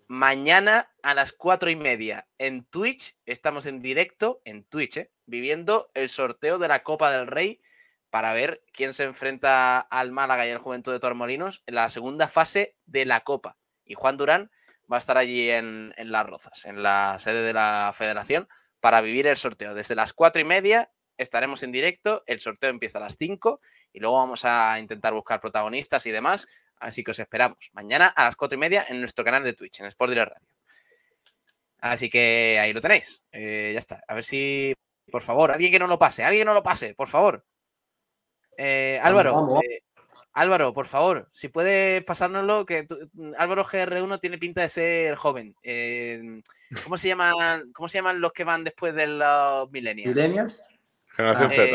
mañana a las cuatro y media en Twitch estamos en directo, en Twitch, ¿eh? viviendo el sorteo de la Copa del Rey para ver quién se enfrenta al Málaga y al Juventud de Tormolinos en la segunda fase de la Copa. Y Juan Durán va a estar allí en, en Las Rozas, en la sede de la federación, para vivir el sorteo. Desde las cuatro y media estaremos en directo, el sorteo empieza a las cinco y luego vamos a intentar buscar protagonistas y demás. Así que os esperamos mañana a las cuatro y media en nuestro canal de Twitch, en Sport Direct Radio. Así que ahí lo tenéis. Eh, ya está. A ver si, por favor, alguien que no lo pase, alguien que no lo pase, por favor. Eh, Álvaro, vamos. eh, Álvaro, por favor, si puedes pasárnoslo, que tú- Álvaro GR1 tiene pinta de ser joven. Eh, ¿cómo, se llaman, ¿Cómo se llaman los que van después de los millennials? Millennials. Generación Ah, Z, eh,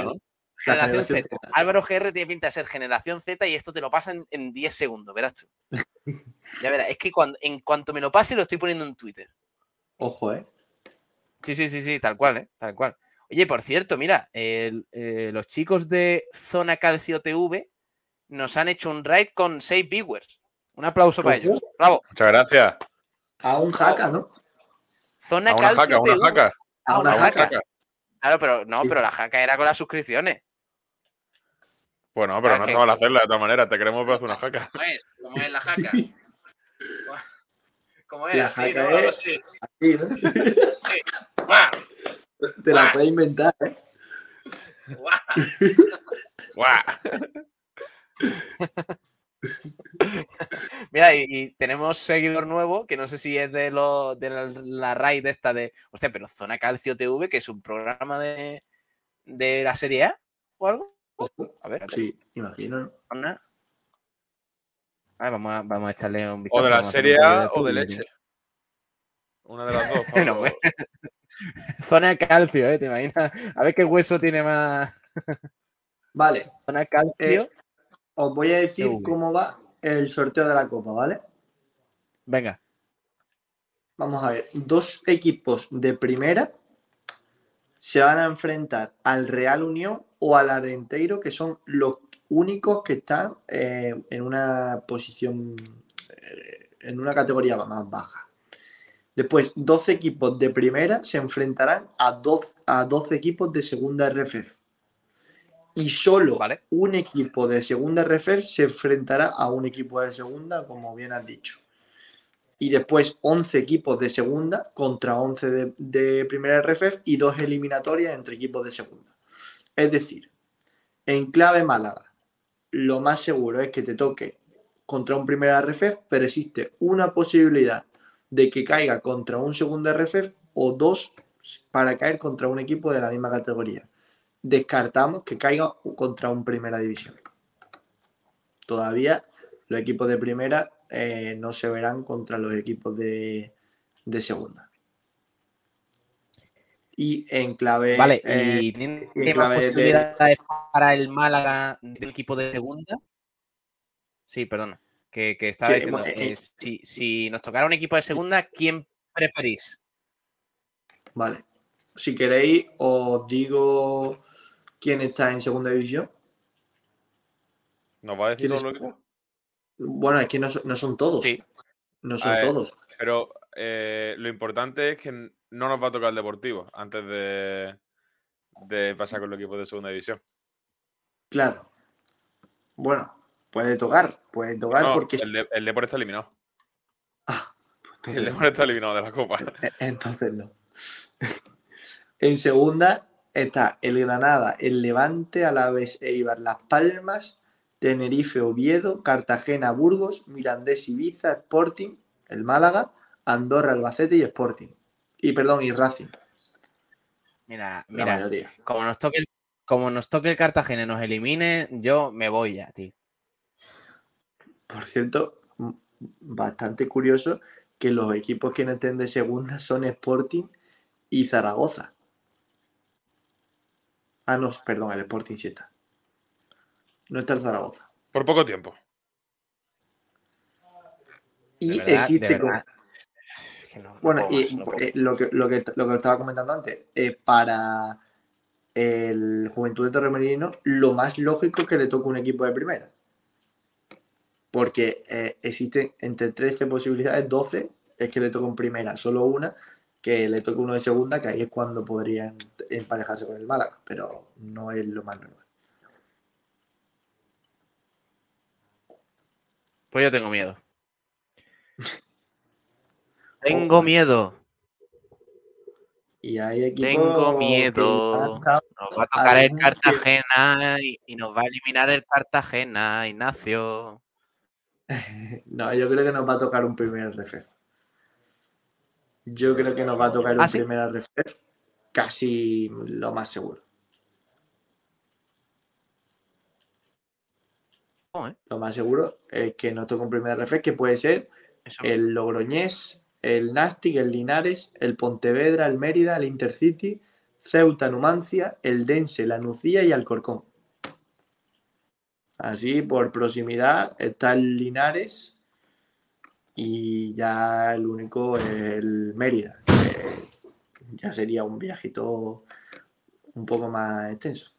Generación generación Z. Z. Álvaro GR tiene pinta de ser generación Z y esto te lo pasa en, en 10 segundos, verás tú. Ya verás, es que cuando, en cuanto me lo pase lo estoy poniendo en Twitter. Ojo, ¿eh? Sí, sí, sí, sí, tal cual, ¿eh? Tal cual. Oye, por cierto, mira, el- eh, los chicos de Zona Calcio TV nos han hecho un raid con 6 viewers. Un aplauso para ellos. Bravo. Muchas gracias. A un jaca, ¿no? Zona A una Calcio jaca, a una jaca. A A una jaca. jaca. Claro, pero no, Sí. pero la jaca era con las suscripciones. Bueno, pero Ah, no está mal hacerla de todas maneras. Te queremos ver una jaca. ¿Cómo es? ¿Cómo es la jaca? ¿Cómo La era? Sí, jaca no, es- sí. ¿no? ¡Guau! Te la puedes inventar, ¿eh? ¡Guau! Mira, y, y tenemos seguidor nuevo, que no sé si es de, lo, de la, la raid esta de. Hostia, pero Zona Calcio TV, que es un programa de, de la Serie A o algo. A ver, Sí, imagino. A ver, vamos, a, vamos a echarle un vistazo. O de la Serie A o de leche. Una de las dos. No, pues. Zona Calcio, ¿eh? ¿Te imaginas? A ver qué hueso tiene más. Vale, Zona Calcio. Eh, os voy a decir cómo va el sorteo de la Copa, ¿vale? Venga. Vamos a ver, dos equipos de primera se van a enfrentar al Real Unión o al Arenteiro, que son los únicos que están eh, en una posición, eh, en una categoría más baja. Después, 12 equipos de primera se enfrentarán a 12, a 12 equipos de segunda RFF. Y solo Vale. un equipo de segunda RFF se enfrentará a un equipo de segunda, como bien has dicho y después 11 equipos de segunda contra 11 de, de primera RFF y dos eliminatorias entre equipos de segunda. Es decir, en clave Málaga, lo más seguro es que te toque contra un primera RFF, pero existe una posibilidad de que caiga contra un segunda RFF o dos para caer contra un equipo de la misma categoría. Descartamos que caiga contra un primera división. Todavía los equipos de primera eh, no se verán contra los equipos de, de segunda. Y en clave. Vale, eh, ¿y tiene clave de- posibilidades para el Málaga de un equipo de segunda? Sí, perdona. Que, que estaba diciendo, eh, eh, si, si nos tocara un equipo de segunda, ¿quién preferís? Vale. Si queréis, os digo quién está en segunda división. ¿Nos va a decir ¿Quieres- todo lo que Bueno, es que no, son- no son todos. Sí. No son ver. todos. Pero eh, lo importante es que no nos va a tocar el Deportivo antes de, de pasar con los equipos de segunda división. Claro. Bueno, puede tocar. Puede tocar No, porque. el, de, el Depor está eliminado. Ah, El Depor está eliminado de la Copa. Entonces no. en segunda está el Granada, el Levante, Alavés, Eibar, Las Palmas, Tenerife, Oviedo, Cartagena, Burgos, Mirandés, Ibiza, Sporting, el Málaga, Andorra, Albacete y Sporting. Y perdón, y Racing. Mira, La mira, mayoría. como nos toque el, como nos toque el Cartagena y nos elimine, yo me voy ya, tío. por cierto, bastante curioso que los equipos que no estén de segunda son Sporting y Zaragoza. Ah, no, perdón, el Sporting sí está. No está el Zaragoza. Por poco tiempo. Y De verdad, existe de como- verdad. Es que no- no Bueno, puedo y más, no puedo eh, lo, que, lo, que, lo que estaba comentando antes, eh, para el Juventud de Torremolino, lo más lógico es que le toque un equipo de primera. Porque eh, existen entre 13 posibilidades, 12 es que le toque un primera, solo una que le toque uno de segunda, que ahí es cuando podrían emparejarse con el Málaga, pero no es lo más normal. Pues yo tengo miedo. Tengo miedo. Y hay equipos Tengo miedo. estado- Nos va a tocar el Cartagena y, y nos va a eliminar el Cartagena, Ignacio. No, yo creo que nos va a tocar un primer RFF. Yo creo que nos va a tocar un ¿Ah, sí? primer casi lo más seguro. ¿Cómo, eh? Lo más seguro es que nos toque un primer RFF, que puede ser Eso- el Logroñés, el Nastic, el Linares, el Pontevedra, el Mérida, el Intercity, Ceuta, Numancia, el Dense, la Nucía y Alcorcón. Así, por proximidad, está el Linares y ya el único es el Mérida. que ya sería un viajito un poco más extenso.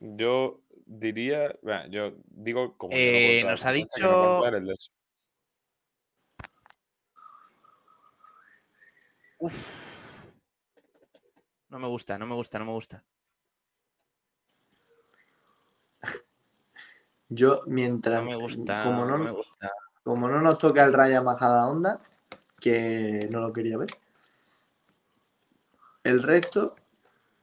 Yo diría. bueno, yo digo como. Eh, no nos ha dicho-. Uf. No me gusta, no me gusta, no me gusta. Yo, mientras. No me gusta, como no, no me gusta. como no nos toca el Raya Majada Onda, que no lo quería ver. El resto,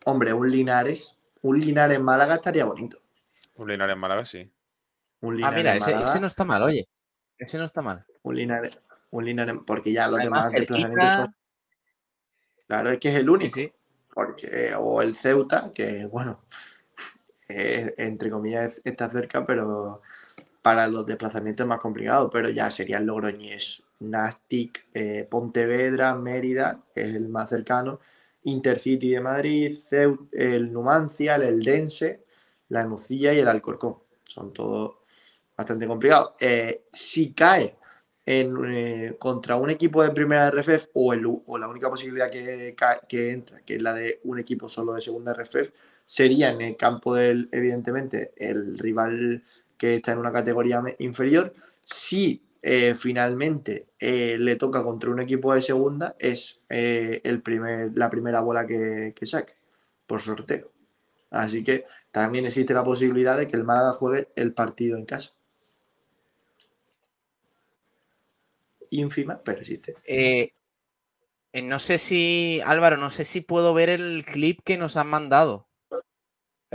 hombre, un Linares. Un Linares en Málaga estaría bonito. Un Linares en Málaga, sí. Un Ah, Linares mira, en ese, Málaga, ese no está mal, oye. Ese no está mal. un Linares, un Linares, porque ya los Además, demás desplazamientos son. Claro, es que es el Sí, único. sí. Porque, o el Ceuta, que bueno, eh, entre comillas está cerca, pero para los desplazamientos es más complicado. Pero ya serían Logroñés, Nastic, eh, Pontevedra, Mérida, que es el más cercano, Intercity de Madrid, el Numancia, el Eldense, la Nucía y el Alcorcón. Son todos bastante complicados. Eh, si cae en, contra un equipo de primera RFF o, el, o la única posibilidad que, que entra, que es la de un equipo solo de segunda RFF, sería en el campo del, evidentemente, el rival que está en una categoría inferior. Si eh, finalmente eh, le toca contra un equipo de segunda, es eh, el primer, la primera bola que, que saque por sorteo. Así que también existe la posibilidad de que el Málaga juegue el partido en casa. Ínfima, pero existe. No sé si, Álvaro, no sé si puedo ver el clip que nos han mandado.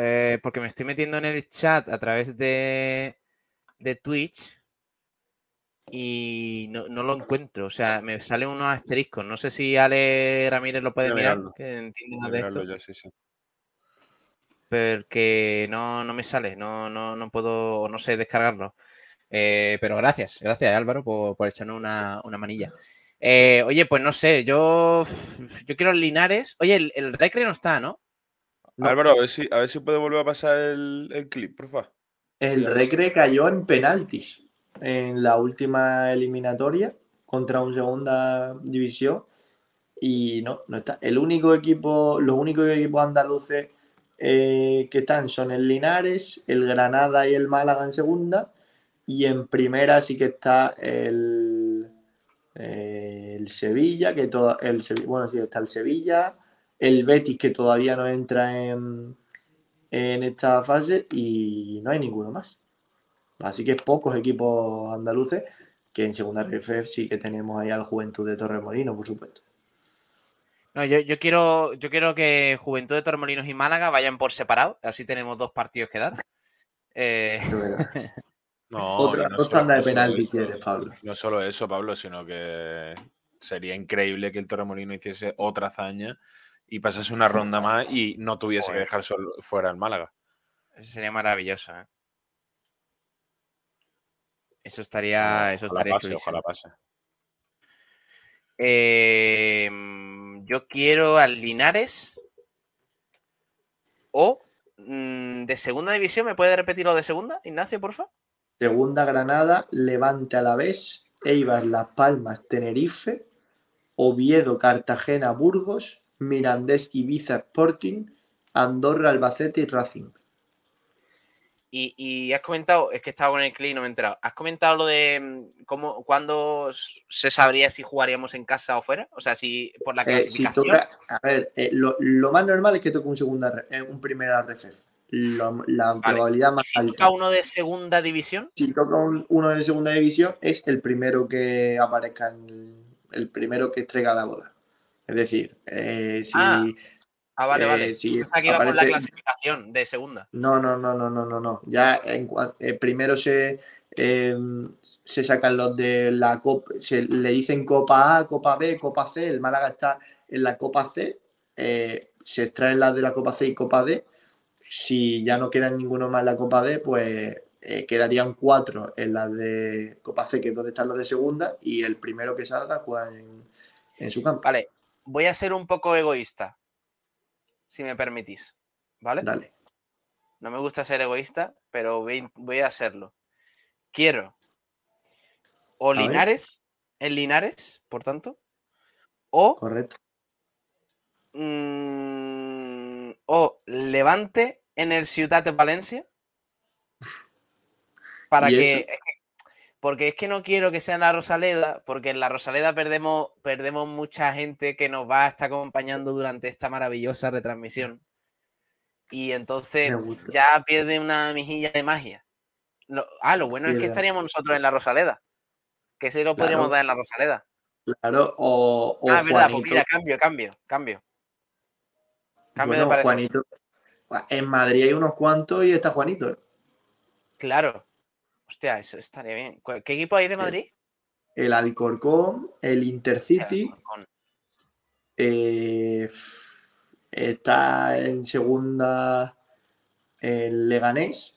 Eh, porque me estoy metiendo en el chat a través de, de Twitch y no, no lo encuentro. O sea, me salen unos asteriscos. No sé si Ale Ramírez lo puede mirar, mirarlo. que entiende de esto. yo, sí, sí. porque no, no me sale, no, no, no puedo, no sé descargarlo. Eh, pero gracias, gracias Álvaro por, por echarnos una, una manilla. Eh, oye, pues no sé, yo, yo quiero Linares. Oye, el, el Recre no está, ¿no? No. Álvaro, a ver si, a ver si puede volver a pasar el, el clip, porfa. El. Recre cayó en penaltis en la última eliminatoria contra un segunda división y no, no está. El único equipo, los únicos equipos andaluces eh, que están son el Linares, el Granada y el Málaga en segunda y en primera sí que está el, eh, el Sevilla, que todo, el bueno, sí está el Sevilla, el Betis que todavía no entra en, en esta fase y no hay ninguno más. Así que pocos equipos andaluces que en segunda RF sí que tenemos ahí al Juventud de Torremolino, por supuesto. No, yo, yo quiero, yo quiero que Juventud de Torremolinos y Málaga vayan por separado, así tenemos dos partidos que dar. Eh. No, Otra, no dos tandas de penalti quieres, Pablo. No solo eso, Pablo, sino que sería increíble que el Torremolino hiciese otra hazaña y pasase una ronda más y no tuviese que dejar solo fuera el Málaga. eso sería maravilloso. ¿eh? Eso estaría, eso Ojalá estaría pase, ojalá pase. Eh, yo quiero al Linares o mm, de segunda división. ¿Me puede repetir lo de segunda, Ignacio, por favor? Segunda Granada, Levante a la vez, Eibar, Las Palmas, Tenerife, Oviedo, Cartagena, Burgos, Mirandés, Ibiza, Sporting, Andorra, Albacete y Racing. Y, y has comentado, es que estaba con el clip y no me he enterado. ¿Has comentado lo de mm, cómo, cuándo se sabría si jugaríamos en casa o fuera? O sea, si por la Eh, si clasificación. toca, a ver, eh, lo, lo más normal es que toque un segunda, eh, un primera RFF. Lo- la probabilidad ¿Y más si alta. toca uno de segunda división? Si toca un- uno de segunda división, es el primero que aparezca en el, el primero que entrega la bola. Es decir, eh, si. Ah, Ah, vale, Eh, vale. si iba por la aparece- clasificación de segunda. No, no, no, no, no, no, no. Ya en, eh, primero se, eh, se sacan los de la Copa, se le dicen Copa A, Copa B, Copa C. El Málaga está en la Copa C. eh, se extraen las de la Copa C y Copa D. Si ya no quedan ninguno más en la Copa D, pues eh, quedarían cuatro en las de Copa C, que es donde están los de segunda, y el primero que salga juega en, en su campo. Vale, voy a ser un poco egoísta, si me permitís. ¿Vale? Dale. No me gusta ser egoísta, pero voy, voy a serlo. Quiero o. Linares, en Linares, por tanto, o, Correcto. mm, o Levante en el Ciutat de Valencia. Para que- Porque es que no quiero que sea en la Rosaleda, porque en la Rosaleda perdemos, perdemos mucha gente que nos va a estar acompañando durante esta maravillosa retransmisión. Y entonces ya pierde una mejilla de magia. Lo- ah, lo bueno es que estaríamos nosotros en la Rosaleda. Que sí lo podríamos Claro. dar en la Rosaleda. Claro, o, o ah, es verdad, pues Juanito. mira, cambio, cambio, cambio. Cambio de parecer. Juanito. En Madrid hay unos cuantos y está Juanito. Claro. Hostia, eso estaría bien. ¿Cu- ¿Qué equipo hay de Madrid? El Alcorcón, el Intercity, Alcorcón. eh, está en segunda el Leganés,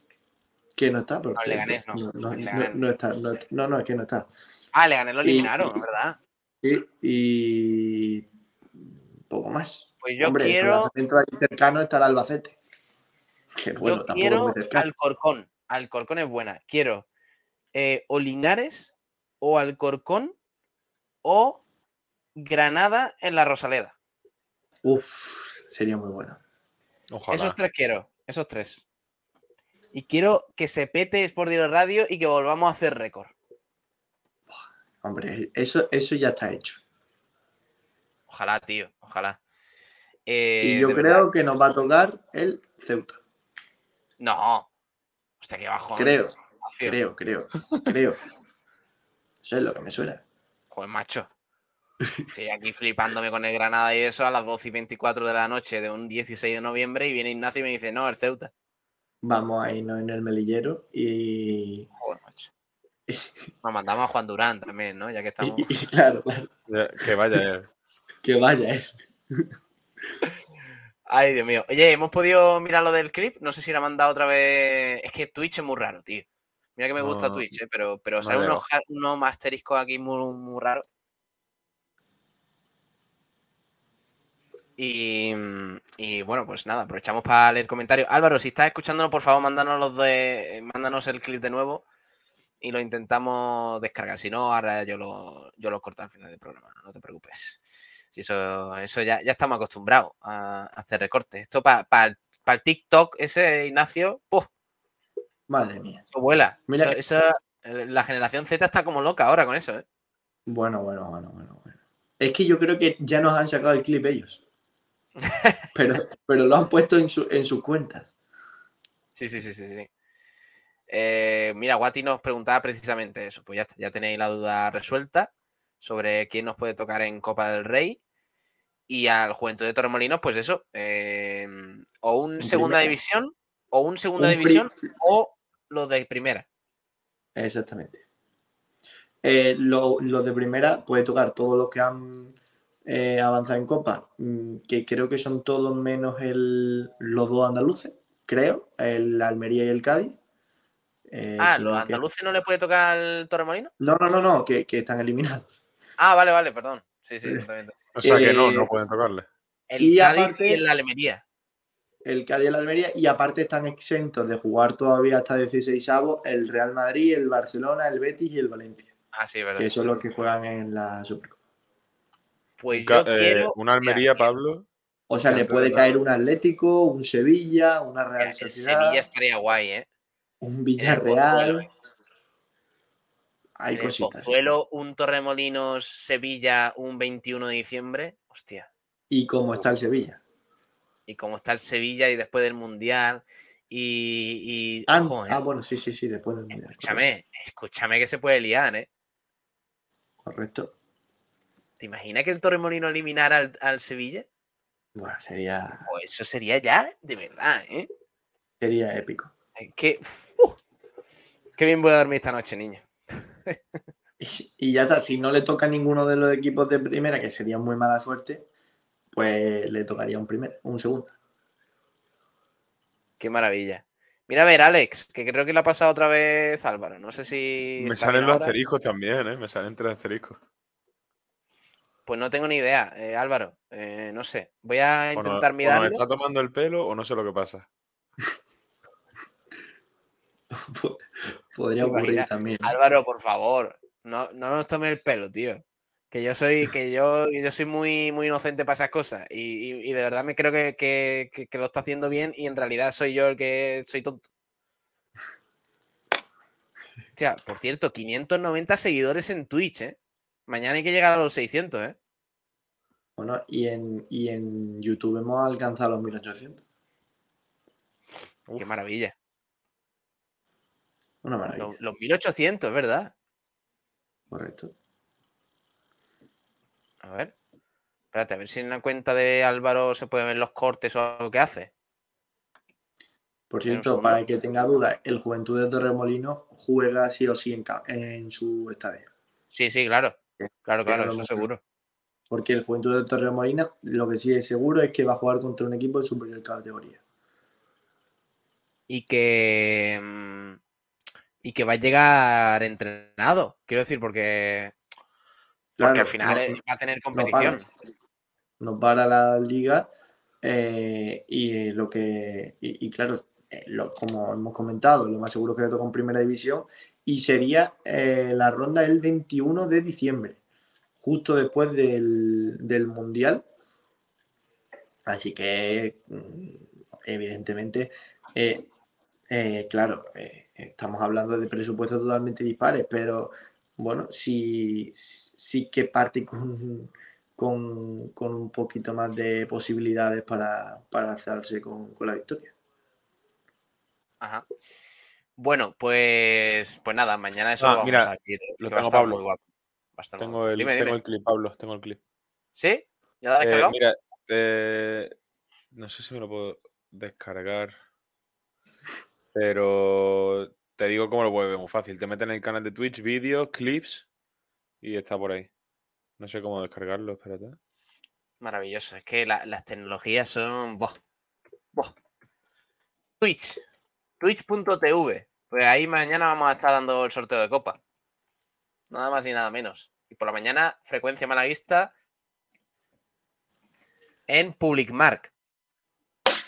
que no está, No, el. Leganés no, No, no, el Leganés está, no, no, es que no está. Ah, le gané, lo Y- eliminaron, ¿verdad? Sí, y poco más. Pues yo Hombre, quiero, dentro de ahí cercano está el Albacete. Que bueno, yo quiero. Alcorcón. Alcorcón es buena. Quiero eh, o Linares o Alcorcón o Granada en la Rosaleda. Uf, sería muy bueno. Ojalá. Esos tres quiero, esos tres. Y quiero que se pete Sport Radio y que volvamos a hacer récord. Hombre, eso, eso ya está hecho. Ojalá, tío, ojalá. Eh, Y yo de creo verdad, que nos va a tocar el Ceuta. No. Hostia, qué bajón. Creo, creo, creo, creo. Eso es lo que me suena. Joder, macho. Sí, aquí flipándome con el Granada y eso a las 12 y 24 de la noche de un 16 de noviembre y viene Ignacio y me dice, no, el Ceuta. Vamos a irnos en el melillero y, Joder, macho. Nos mandamos a Juan Durán también, ¿no? Ya que estamos. y- y claro, Que vaya él. que vaya eh. Ay, Dios mío. Oye, ¿hemos podido mirar lo del clip? No sé si la ha mandado otra vez. Es que Twitch es muy raro, tío. Mira que me gusta Twitch, ¿eh? pero, pero no sale veo. unos, unos asteriscos aquí muy, muy raros. Y, y bueno, pues nada, aprovechamos para leer comentarios. Álvaro, si estás escuchándonos, por favor, mándanos los de. Mándanos el clip de nuevo y lo intentamos descargar. Si no, ahora yo lo, yo lo corto al final del programa, no te preocupes. Si eso, eso ya, ya estamos acostumbrados a, hacer recortes. Esto para el TikTok, ese Ignacio, ¡puf! Madre mía. Eso vuela. Mira Eso- eso- la generación Z está como loca ahora con eso, ¿eh? Bueno, bueno, bueno, bueno, bueno. Es que yo creo que ya nos han sacado el clip ellos. Pero, pero lo han puesto en, su, en sus cuentas. Sí, sí, sí, sí, sí. Eh, mira, Guati nos preguntaba precisamente eso. Pues ya, ya tenéis la duda resuelta sobre quién nos puede tocar en Copa del Rey. Y al Juventud de Torremolinos, pues eso. eh, o un En segunda primera. división, o un segunda Un división, o los de primera. Exactamente. Eh, lo, lo de primera puede tocar todos los que han eh, avanzado en Copa, mm, que creo que son todos menos el, los dos andaluces, creo, el Almería y el Cádiz. Eh, Ah, ¿los que- andaluces no le puede tocar al Torremolino? No, no, no, no, que, que están eliminados. Ah, vale, vale, perdón. Sí, sí, Eh, totalmente. O sea que no, Eh, no pueden tocarle. El y Cádiz aparte- y el Almería. El Cádiz y la Almería, y aparte están exentos de jugar todavía hasta 16 avos el Real Madrid, el Barcelona, el Betis y el Valencia, Ah, sí, verdad. que son los que juegan en la Supercopa. Pues yo eh, quiero. una Almería, Pablo. O sea, le puede caer un Atlético, un Sevilla, una Real el Sociedad, Sevilla estaría guay, ¿eh? un el Villarreal. Hay el cositas. ¿eh? Pozuelo, un Torremolinos Sevilla un 21 de diciembre. Hostia. Y cómo está el Sevilla. Y como está el Sevilla y después del Mundial. Y. y Ah, ojo, ¿eh? ah, bueno, sí, sí, sí, después del Mundial. Escúchame, escúchame que se puede liar, ¿eh? Correcto. ¿Te imaginas que el Torremolino eliminara al, al Sevilla? Bueno, sería, Pues eso sería ya de verdad, ¿eh? sería épico. Es que. qué bien voy a dormir esta noche, niño. Y, y ya está, si no le toca a ninguno de los equipos de primera, que sería muy mala suerte, pues le tocaría un primer, un segundo. Qué maravilla. Mira a ver, Alex, que creo que le ha pasado otra vez Álvaro. No sé si. Me salen los ahora. asteriscos también, ¿eh? Me salen tres asteriscos. Pues no tengo ni idea, eh, Álvaro. eh, no sé. Voy a O no- intentar o mirarlo. nos está tomando el pelo o no sé lo que pasa. Podría ¿Te ocurrir también. Álvaro, por favor, no, no nos tome el pelo, tío. Que yo soy, que yo, yo soy muy, muy inocente para esas cosas. Y, y- y de verdad me creo que, que- que- que lo está haciendo bien y en realidad soy yo el que soy tonto. Hostia, por cierto, 590 seguidores en Twitch, ¿eh? Mañana hay que llegar a los 600, ¿eh? Bueno, y en, y en YouTube hemos alcanzado los 1800. Qué maravilla. Una maravilla. Los, los 1800, ¿verdad? Correcto. A ver. Espérate, a ver si en la cuenta de Álvaro se pueden ver los cortes o algo que hace. Por cierto, para el que tenga dudas, el Juventud de Torremolino juega sí o sí en, en su estadio. Sí, sí, claro. Claro, Que claro, lo eso seguro. Porque el Juventud de Torremolino, lo que sí es seguro es que va a jugar contra un equipo de superior categoría. Y que. Y que va a llegar entrenado. Quiero decir, porque. Porque al final no- es- va a tener no competición. para. Nos para la liga eh, y lo que. Y, y claro, eh, lo- como hemos comentado, lo más seguro es que le toca en primera división y sería eh, la ronda el 21 de diciembre, justo después del, del Mundial. Así que, mm, evidentemente, eh, eh, claro, eh, estamos hablando de presupuestos totalmente dispares, pero bueno, sí, sí que parte con, con, con un poquito más de posibilidades para, para alzarse con, con la victoria. Ajá. Bueno, pues. Pues nada, mañana eso Ah, lo vamos mira, a ver. lo que va a tengo, Pablo. muy guapo. Tengo el, Dime, tengo dime. el clip, Pablo, tengo el clip. ¿Sí? ¿Ya lo has Eh, descargado? mira, eh, no sé si me lo puedo descargar, pero te digo cómo lo puedes muy fácil. Te metes en el canal de Twitch, vídeos, clips y está por ahí. No sé cómo descargarlo, espérate. Maravilloso. Es que la- las tecnologías son. ¡buah! Twitch. Twitch.tv. Pues ahí mañana vamos a estar dando el sorteo de copa. Nada más y nada menos. Y por la mañana, frecuencia malaguista en Public Mark.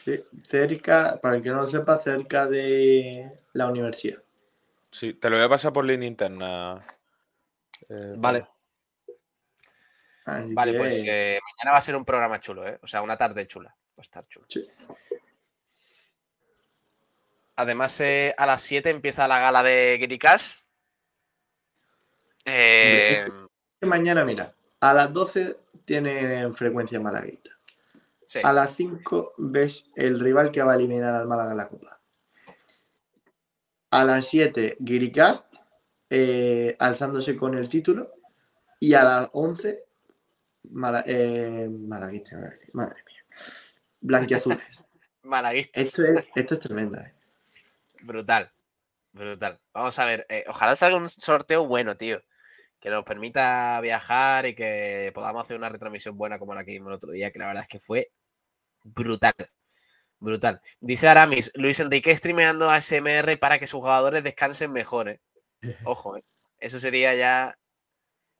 Sí, cerca, para el que no lo sepa, cerca de la universidad. Sí, te lo voy a pasar por línea interna. eh, Vale. Así Vale, que, pues eh, mañana va a ser un programa chulo, ¿eh? O sea, una tarde chula. Va a estar chulo. sí. Además, eh, a las 7 empieza la gala de. Eh, Mañana, mira, a las 12 tienen frecuencia malaguita. Sí. A las 5 ves el rival que va a eliminar al Málaga en la Copa. A las 7, Giricast, eh, alzándose con el título. Y a las 11, Mala- eh, Malaguista, madre mía. Blanquiazules. Malaguistas. Esto es, esto es tremendo, eh. Brutal. Brutal. Vamos a ver. eh, ojalá salga un sorteo bueno, tío. Que nos permita viajar y que podamos hacer una retransmisión buena como la que vimos el otro día, que la verdad es que fue brutal. Brutal. Dice Aramis, Luis Enrique streameando ASMR para que sus jugadores descansen mejor. ¿eh? Ojo, ¿eh? eso sería ya.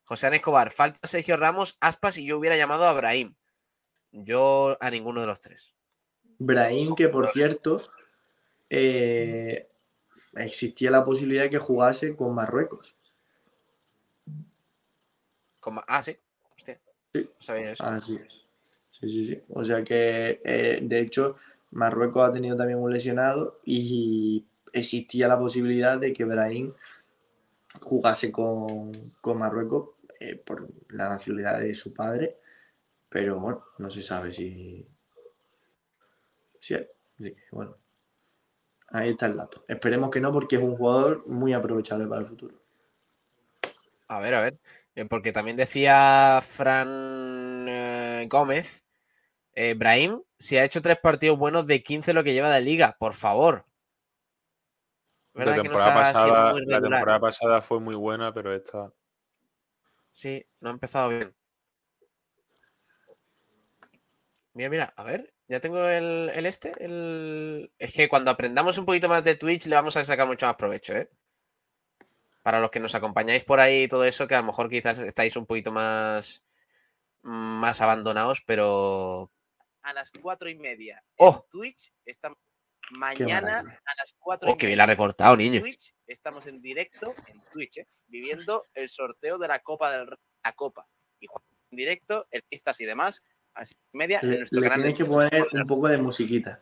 José Ana Escobar, falta Sergio Ramos, Aspas y yo hubiera llamado a Brahim. Yo a ninguno de los tres. Brahim, que por cierto, eh, existía la posibilidad de que jugase con Marruecos. Con Ah, sí. Hostia. Sí. No sabía eso. Así es. Sí, sí, sí. O sea que, eh, de hecho, Marruecos ha tenido también un lesionado y existía la posibilidad de que Brahim jugase con, con Marruecos eh, por la nacionalidad de su padre, pero bueno, no se sabe si... si hay. Así que, bueno, ahí está el dato. Esperemos que no, porque es un jugador muy aprovechable para el futuro. A ver, a ver. Eh, Porque también decía Fran eh, Gómez, eh, Brahim, si ha hecho tres partidos buenos de 15 lo que lleva de liga, por favor. La temporada pasada fue muy buena, pero esta. Sí, no ha empezado bien. Mira, mira, a ver, ya tengo el, el este. El... Es que cuando aprendamos un poquito más de Twitch le vamos a sacar mucho más provecho, ¿eh? Para los que nos acompañáis por ahí y todo eso, que a lo mejor quizás estáis un poquito más, más abandonados, pero a las cuatro y media ¡Oh! Twitch estamos mañana a las cuatro Oh, y qué bien media la ha recortado, niño. Twitch, estamos en directo en Twitch, ¿eh? viviendo el sorteo de la Copa del Rey- la Copa. Y en directo, en pistas y demás, a las y media en Le, nuestro le tienes que poner un poco de musiquita.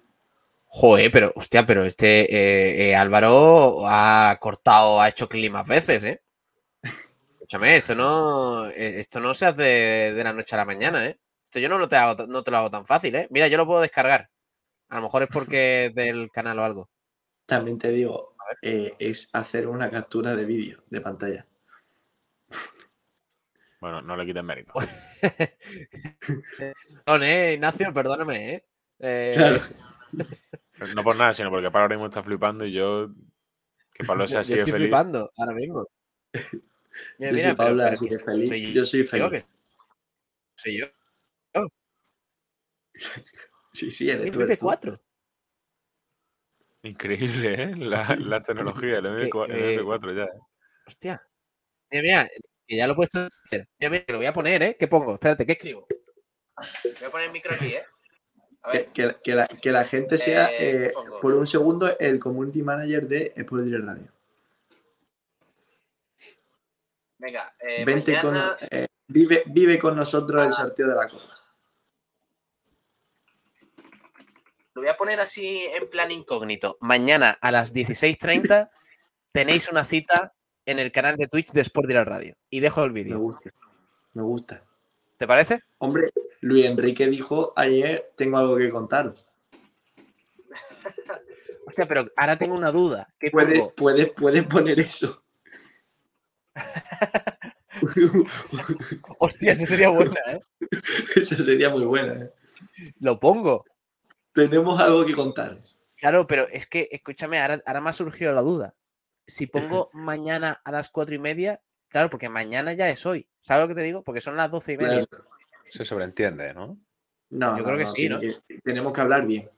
Joder, pero, hostia, pero este eh, eh, Álvaro ha cortado, ha hecho clic más veces, ¿eh? Escúchame, esto no, eh, esto no se hace de, de la noche a la mañana, ¿eh? Esto yo no, lo te hago, no te lo hago tan fácil, ¿eh? Mira, yo lo puedo descargar. A lo mejor es porque es del canal o algo. También te digo, eh, es hacer una captura de vídeo de pantalla. Bueno, no le quiten mérito. Perdón, eh, Ignacio, perdóname, ¿eh? Eh, Claro. No por nada, sino porque Pablo ahora mismo está flipando y yo. Que Pablo sea así yo de estoy feliz. flipando ahora mismo. Mira, Yo mira, pero, así de que feliz. soy Yo soy yo feliz. que soy yo. Sí, sí, eres El tú, eres tú. MP4. Increíble, ¿eh? La, la tecnología, el Que, MP4, el eh, MP4 ya. ¿eh? Hostia. Mira, mira, que ya lo he puesto. Mira, mira, que lo voy a poner, ¿eh? ¿Qué pongo? Espérate, ¿qué escribo? Voy a poner el micro aquí, ¿eh? Que, que- que la, que la gente sea, Eh, eh, por un segundo, el community manager de Sport Direct Radio. Venga, eh, Vente mañana- eh, vive, vive con nosotros el sorteo de la Copa. Lo voy a poner así en plan incógnito. Mañana a las 16.30 tenéis una cita en el canal de Twitch de Sport Direct Radio. Y dejo el Me vídeo. gusta. Me gusta. ¿Te parece? Hombre, Luis Enrique dijo ayer, tengo algo que contaros. Hostia, pero ahora tengo una duda. ¿Qué Puedes, puedes, puedes poner eso. Hostia, eso sería buena, ¿eh? Esa sería muy buena. ¿eh? Lo pongo. Tenemos algo que contaros. Claro, pero es que, escúchame, ahora, ahora me ha surgido la duda. Si pongo mañana a las cuatro y media, claro, porque mañana ya es hoy. ¿Sabes lo que te digo? Porque son las doce y media. Claro. Se sobreentiende, ¿no? No, Yo no, creo que no, sí, ¿no? que- tenemos que hablar bien.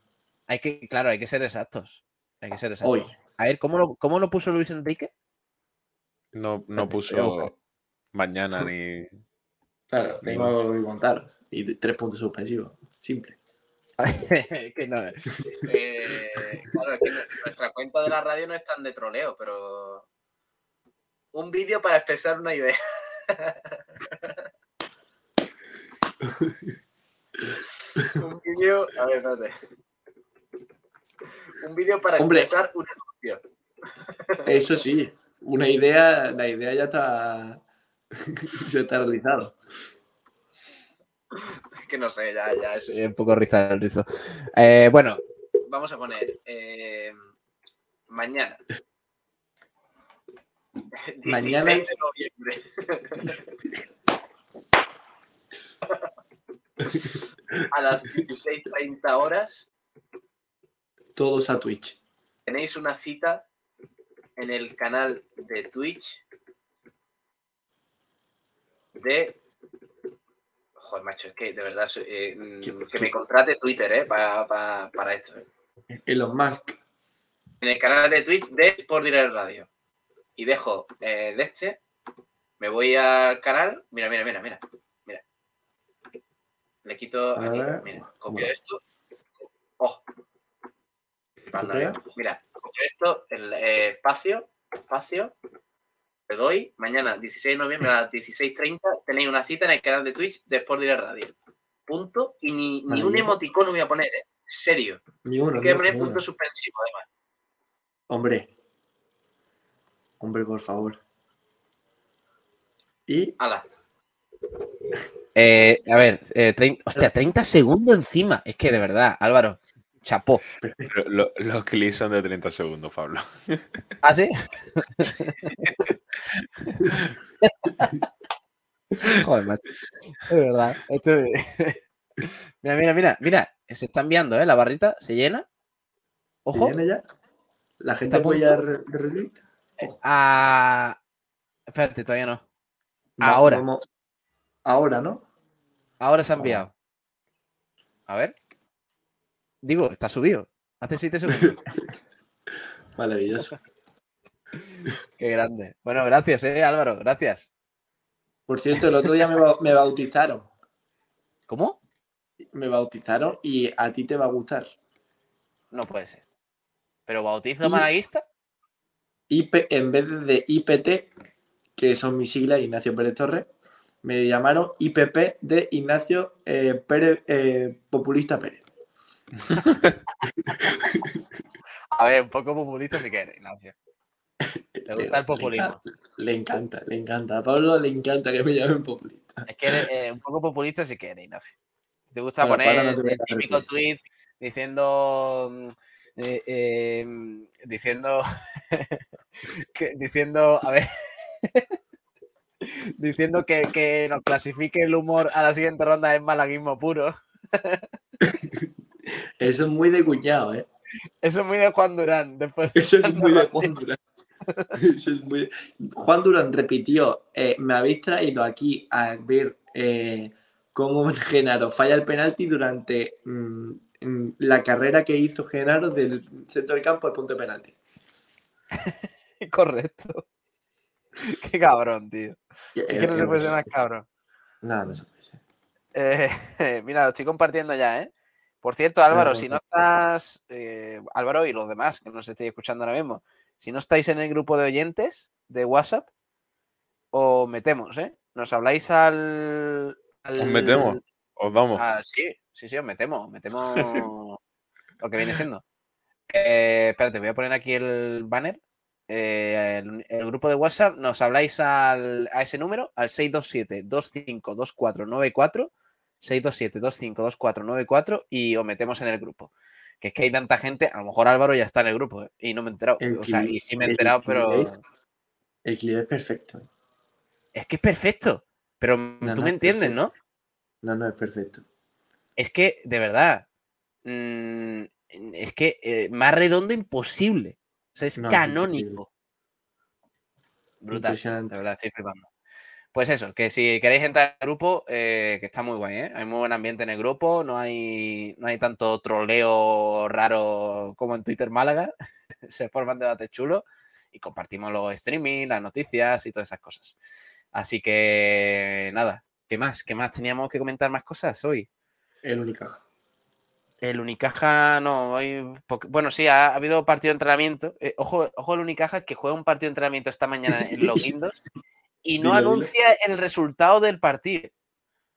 Hay que, claro, hay que ser exactos. Hay que ser exactos. Hoy. A ver, ¿cómo lo, cómo lo puso Luis Enrique? No, no puso mañana ni. Claro, Ni tengo que contaros. Y tres puntos suspensivos. Simple. que no. eh, claro, es que nuestra cuenta de la radio no es tan de troleo, pero. Un vídeo para expresar una idea. Un vídeo. A ver, espérate. Un vídeo para Hombre. expresar una emoción. Eso sí, una idea, la idea ya está, ya está realizada. Es que no sé, ya, ya es un poco rizado el rizo. Eh, bueno, vamos a poner eh, mañana. Mañana. 16 de noviembre. a las 16.30 horas Todos a Twitch. tenéis una cita en el canal de Twitch de Joder, macho, es que de verdad eh, mm, ¿Qué- que me contrate Twitter, ¿eh? Pa- pa- para esto. ¿eh? Elon Musk. En el canal de Twitch de Sport Direct Radio. Y dejo eh, de este. Me voy al canal. Mira, mira, mira, mira. Mira. Le quito aquí. Mira, copio esto. Oh. Mira, copio esto, el eh, espacio, espacio. Le doy. Mañana, 16 de noviembre a las 16.30, tenéis una cita en el canal de Twitch de Sport Direct Radio. Punto. Y ni, ni un emoticono voy a poner, ¿eh? Serio. Ni uno. Hay que poner punto suspensivo, además. Hombre. Hombre, por favor. Y Ala. Eh, a ver, eh, trein- hostia, 30 segundos encima. Es que de verdad, Álvaro, chapó. Pero lo- los clips son de 30 segundos, Pablo. ¿Ah, sí? Joder, macho. Es verdad. Esto es- mira, mira, mira, mira. Se está enviando, ¿eh? La barrita se llena. ¿se Ojo. viene ya? La gente ¿Está a puede ya punto? re- de. Ah, espérate, todavía no. Va- Ahora. Ahora, ¿no? Ahora se ha enviado. A ver. Digo, está subido. Hace 7 segundos. Maravilloso. Qué grande. Bueno, gracias, eh, Álvaro. Gracias. Por cierto, el otro día me, ba- me bautizaron. ¿Cómo? Me bautizaron y a ti te va a gustar. No puede ser. ¿Pero bautizo malaguista? IP, en vez de IPT, que son mis siglas, Ignacio Pérez Torres, me llamaron IPP de Ignacio eh, Pérez, eh, Populista Pérez. A ver, un poco populista si quieres, Ignacio. ¿Te gusta el populismo? Le encanta, le encanta. A Pablo le encanta que me llamen populista. Es que eres eh, un poco populista si quieres, Ignacio. Te gusta Bueno, poner no te el típico decir. tweet diciendo. Eh, eh, mm, diciendo. que- diciendo. A ver. diciendo que, que nos clasifique el humor a la siguiente ronda es malaguismo puro. Eso es muy de cuñado, ¿eh? Eso es muy de Juan Durán. Después Eso es muy de Juan Durán. Eso es muy- Juan Durán repitió, eh, me habéis traído aquí a ver eh, cómo Genaro falla el penalti durante mm, la carrera que hizo Genaro del centro del campo al punto de penalti. Correcto. Qué cabrón, tío. Es que no Eh, se puede eh, ser más cabrón. No, no se puede ser. Eh, mira, lo estoy compartiendo ya, ¿eh? Por cierto, Álvaro, si no estás, eh, Álvaro y los demás que nos estéis escuchando ahora mismo, si no estáis en el grupo de oyentes de WhatsApp, os metemos, ¿eh? Nos habláis al... al- Os metemos, os damos. Ah, sí, sí, sí, os metemos, os metemos lo que viene siendo. Eh, espérate, voy a poner aquí el banner. Eh, el, el grupo de WhatsApp, nos habláis al- a ese número, al 627-252494, 627-252494 y os metemos en el grupo. Que es que hay tanta gente, a lo mejor Álvaro ya está en el grupo ¿eh? y no me he enterado. El o sea, clip- y sí me he enterado, pero es- El clip es perfecto. ¿eh? es que es perfecto. Pero tú no, me es entiendes, perfecto. ¿no? No, no, es perfecto. Es que, de verdad, mm, es que eh, más redondo imposible. O sea, es No, es canónico. Brutal. De verdad, estoy flipando. Pues eso, que si queréis entrar al grupo, eh, que está muy guay, ¿eh? Hay muy buen ambiente en el grupo, no hay, no hay tanto troleo raro como en Twitter Málaga. Se forman debates chulos y compartimos los streaming, las noticias y todas esas cosas. Así que nada, ¿qué más? ¿Qué más? Teníamos que comentar más cosas hoy. El Unicaja. El Unicaja, no, hay bueno, sí, ha, ha habido partido de entrenamiento. Eh, ojo, ojo el Unicaja que juega un partido de entrenamiento esta mañana en los Guindos y no Dilo, dilo. anuncia el resultado del partido.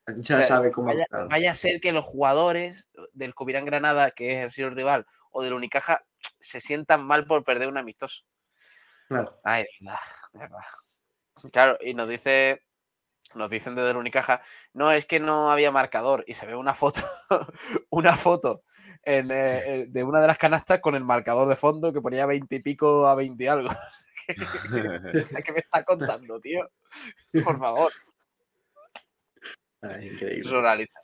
Ya O sea, sabe cómo Vaya, vaya a ser que los jugadores del Covirán Granada, que es el rival, o del Unicaja, se sientan mal por perder un amistoso. Claro. Ay, de verdad, de verdad. Claro, y nos dice, nos dicen desde el Unicaja, no, es que no había marcador. Y se ve una foto, una foto en, eh, eh, de una de las canastas con el marcador de fondo que ponía 20 y pico a 20 y algo. ¿Qué me está contando, tío? Por favor, Ay, increíble. surrealista.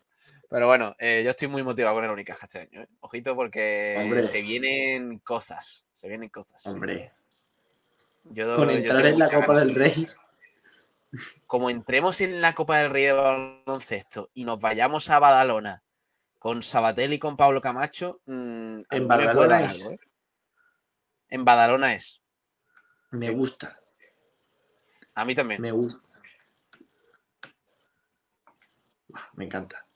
Pero bueno, eh, yo estoy muy motivado con el Unicaja este año. ¿eh? Ojito porque Hombre. se vienen cosas. Se vienen cosas. Hombre. Yo, Con yo entrar en la Copa ganas. del Rey. Como entremos en la Copa del Rey de baloncesto y nos vayamos a Badalona con Sabatel y con Pablo Camacho, mm, En Badalona es. algo, ¿eh? En Badalona es. Me Sí. gusta, A mí también. me gusta. Me encanta.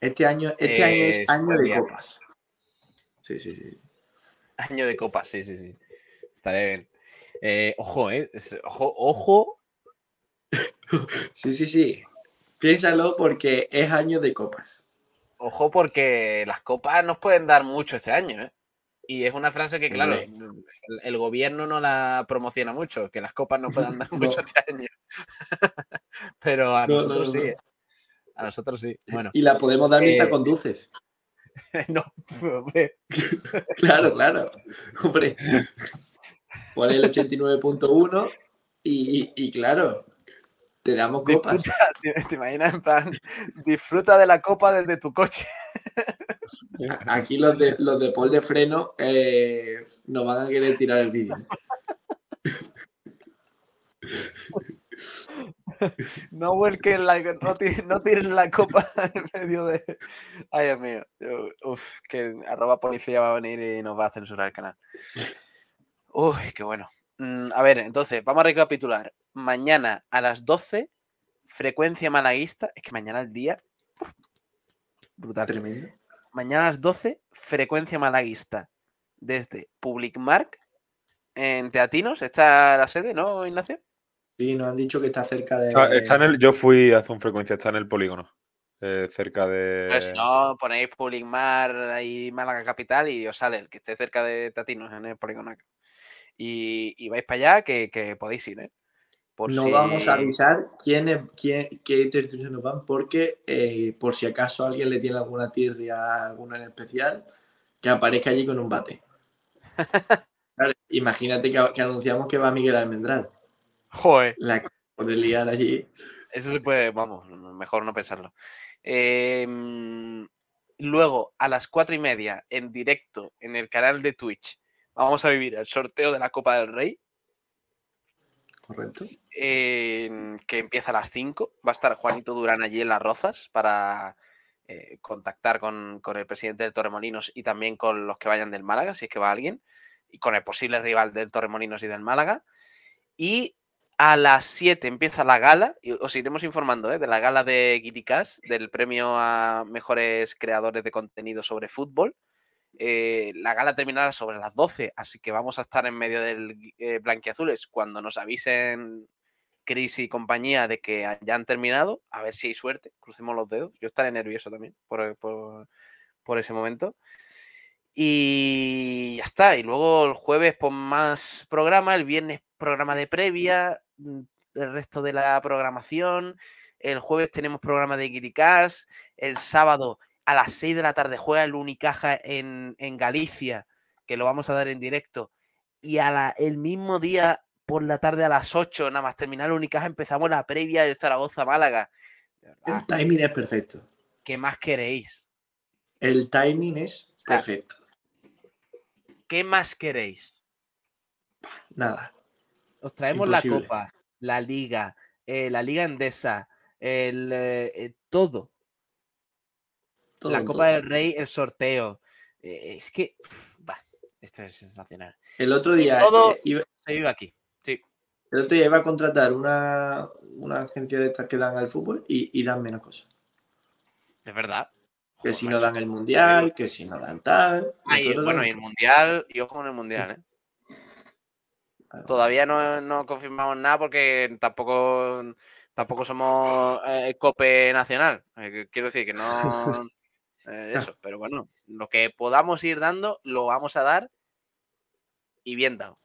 Este año, este año es año de copas. Sí, sí, sí. Año de copa, sí, sí, sí. Estaré bien. Eh, ojo, eh. Ojo, ojo. Sí, sí, sí. Piénsalo porque es año de copas. Ojo, porque las copas nos pueden dar mucho este año, ¿eh? Y es una frase que, claro, el, el gobierno no la promociona mucho, que las copas no puedan dar No. mucho este año. Pero a No, no, nosotros no. sí. ¿eh? A nosotros sí. Bueno, Y la podemos dar mientras Eh, conduces. no, hombre, Claro, claro. Hombre. Pon el 89.1 y, y claro, te damos copas. disfruta, ¿te, te imaginas? En plan, disfruta de la copa desde tu coche. Aquí los de los de Paul de freno eh, nos van a querer tirar el vídeo. No vuelquen la, no, ti- no tiren la copa en medio de. Ay, Dios mío. Uf, que arroba policía va a venir y nos va a censurar el canal. Uy, qué bueno. Mm, a ver, entonces, vamos a recapitular. Mañana a las 12, frecuencia malaguista. Es que mañana el día. uf, brutal. Tremendo. Mañana a las 12, frecuencia malaguista. Desde Public Mark en Teatinos. Está la sede, ¿no, Ignacio? Sí, nos han dicho que está cerca de. Está, está en el, yo fui hace un frecuencia, está en el polígono. eh, cerca de. Pues si no, ponéis Public Mar ahí Málaga Capital y os sale el que esté cerca de Tatinos en el polígono. Y, y vais para allá que, que podéis ir, ¿eh? Por no si- vamos a avisar quién, quién, qué territorios nos van, porque eh, por si acaso alguien le tiene alguna tirria a alguno en especial, que aparezca allí con un bate. Claro, imagínate que, que anunciamos que va Miguel Almendral. Joder, La de liar allí. eso se puede, vamos, mejor no pensarlo. Eh, mm, luego, a las cuatro y media, en directo, en el canal de Twitch, vamos a vivir el sorteo de la Copa del Rey. Correcto. eh, que empieza a las 5. Va a estar Juanito Durán allí en Las Rozas para eh, contactar con, con el presidente del Torremolinos y también con los que vayan del Málaga, si es que va alguien, y con el posible rival del Torremolinos y del Málaga. Y a las 7 empieza la gala, y os iremos informando ¿eh? de la gala de Guiricas, del premio a mejores creadores de contenido sobre fútbol. Eh, la gala terminará sobre las 12, así que vamos a estar en medio del eh, Blanquiazules cuando nos avisen Chris y compañía de que ya han terminado. A ver si hay suerte, crucemos los dedos. Yo estaré nervioso también por, por- por ese momento. Y ya está. Y luego el jueves, pues más programa. El viernes, programa de previa. mm, El resto de la programación. El jueves tenemos programa de Guiricas. El sábado a las 6 de la tarde juega el Unicaja en, en Galicia, que lo vamos a dar en directo. Y a la- el mismo día, por la tarde a las 8, nada más terminar el Unicaja, empezamos la previa Zaragoza-Málaga. De verdad, El timing es perfecto. ¿Qué más queréis? El timing es perfecto. ¿Qué más queréis? Nada. Os traemos la. Copa, la Liga, eh, la Liga Endesa, el, eh, eh, todo. Todo, la todo. Copa del Rey, el sorteo. Eh, es que, esto es sensacional. El otro día, todo- eh, iba, Se vive aquí. Sí. el otro día iba a contratar una, una agencia de estas que dan al fútbol y, y dan menos cosas. Es verdad. Que Joder, si no dan el mundial, que si no dan tal. Ah, y, nosotros bueno, y el Mundial, y ojo con el Mundial, ¿eh? Todavía no, no confirmamos nada porque tampoco, tampoco somos eh, COPE nacional. Eh, quiero decir que no. eh, eso, pero bueno, lo que podamos ir dando, lo vamos a dar y bien dado.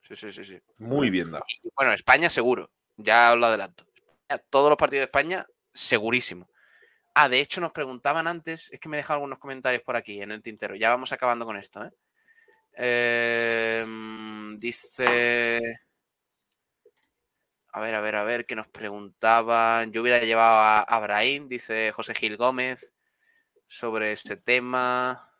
Sí, sí, sí, sí. Muy bien dado. Y, bueno, España seguro, ya os lo adelanto. Todos los partidos de España, segurísimo. Ah, de hecho nos preguntaban antes, es que me dejan algunos comentarios por aquí en el tintero, ya vamos acabando con esto, ¿eh? Em, dice... A ver, a ver, a ver, que nos preguntaban. Yo hubiera llevado a, a Brahim, dice José Gil Gómez, sobre este tema.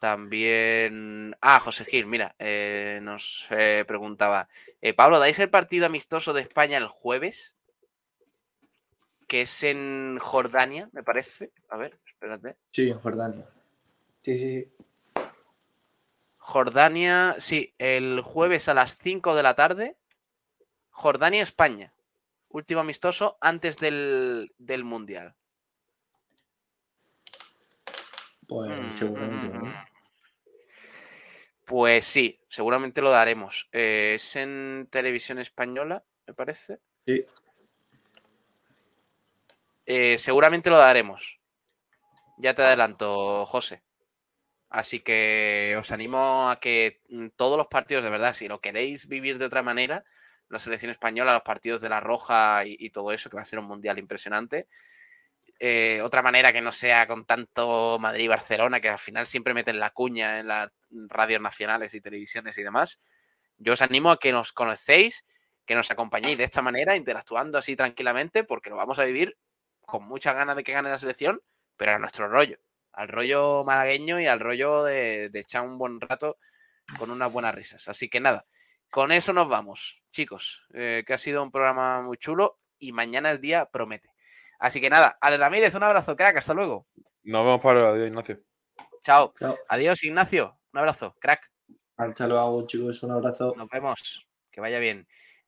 También. Ah, José Gil, mira, eh, nos eh, preguntaba. eh, Pablo, ¿dais el partido amistoso de España el jueves? Que es en Jordania, me parece. A ver, espérate. Sí, en Jordania. Sí, sí, sí. Jordania, sí, el jueves a las 5 de la tarde. Jordania, España. Último amistoso antes del, del Mundial. Pues Mm, seguramente, mm, ¿no? mm. Pues sí, seguramente lo daremos. Eh, es en televisión española, me parece. Sí. Eh, seguramente lo daremos. Ya te adelanto, José. Así que os animo a que todos los partidos, de verdad, si lo queréis vivir de otra manera, la selección española, los partidos de la Roja y, y todo eso, que va a ser un mundial impresionante. Eh, otra manera que no sea con tanto Madrid y Barcelona, que al final siempre meten la cuña en las radios nacionales y televisiones y demás. Yo os animo a que nos conocéis, que nos acompañéis de esta manera, interactuando así tranquilamente, porque lo vamos a vivir con muchas ganas de que gane la selección, pero a nuestro rollo, al rollo malagueño y al rollo de, echar un buen rato con unas buenas risas. Así que nada, con eso nos vamos, chicos, eh, que ha sido un programa muy chulo y mañana el día promete. Así que nada, Ale Ramírez, un abrazo, crack, hasta luego. Nos vemos para adiós, Ignacio. Chao. Chao. Adiós, Ignacio. Un abrazo, crack. Hasta luego, chicos. Un abrazo. Nos vemos. Que vaya bien.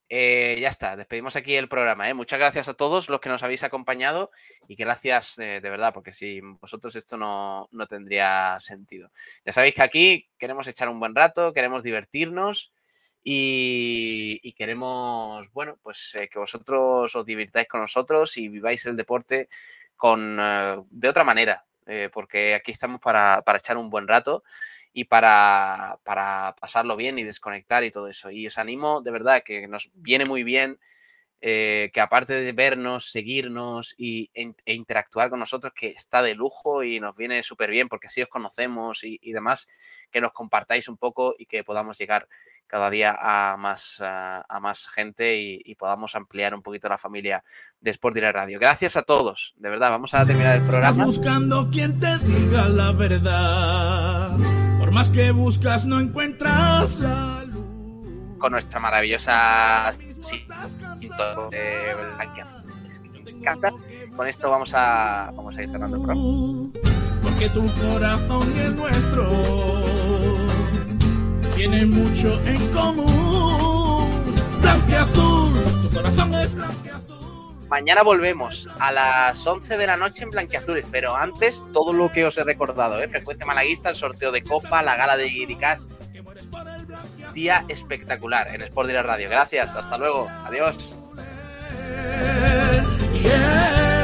Eh, ya está, despedimos aquí el programa. ¿eh? Muchas gracias a todos los que nos habéis acompañado y gracias eh, de verdad, porque sin vosotros esto no, no tendría sentido. Ya sabéis que aquí queremos echar un buen rato, queremos divertirnos y, queremos, bueno, pues eh, que vosotros os divirtáis con nosotros y viváis el deporte con, eh, de otra manera, eh, porque aquí estamos para, para echar un buen rato y para, para pasarlo bien y desconectar y todo eso. Y os animo, de verdad, que nos viene muy bien que aparte de vernos, seguirnos y, e, interactuar con nosotros, que está de lujo y nos viene súper bien porque así os conocemos y demás, que nos compartáis un poco y que podamos llegar cada día a más, a, a más gente y, y podamos ampliar un poquito la familia de Sport Direct Radio. Gracias a todos, de verdad, vamos a terminar el Estás programa. buscando quien te diga la verdad. Por más que buscas, no encuentras la luz. con nuestra maravillosa sí, encanta. Con esto vamos a, vamos a ir cerrando el programa. Porque tu corazón y el nuestro tienen mucho en común. Blanqueazul, tu corazón es blanqueazul. Mañana volvemos a las 11 de la noche en Blanquiazules, pero antes todo lo que os he recordado, ¿eh? Frecuencia Malaguista, el sorteo de Copa, la gala de Guiricas. Día espectacular en Sport Direct Radio. Gracias, hasta luego, adiós. Yeah.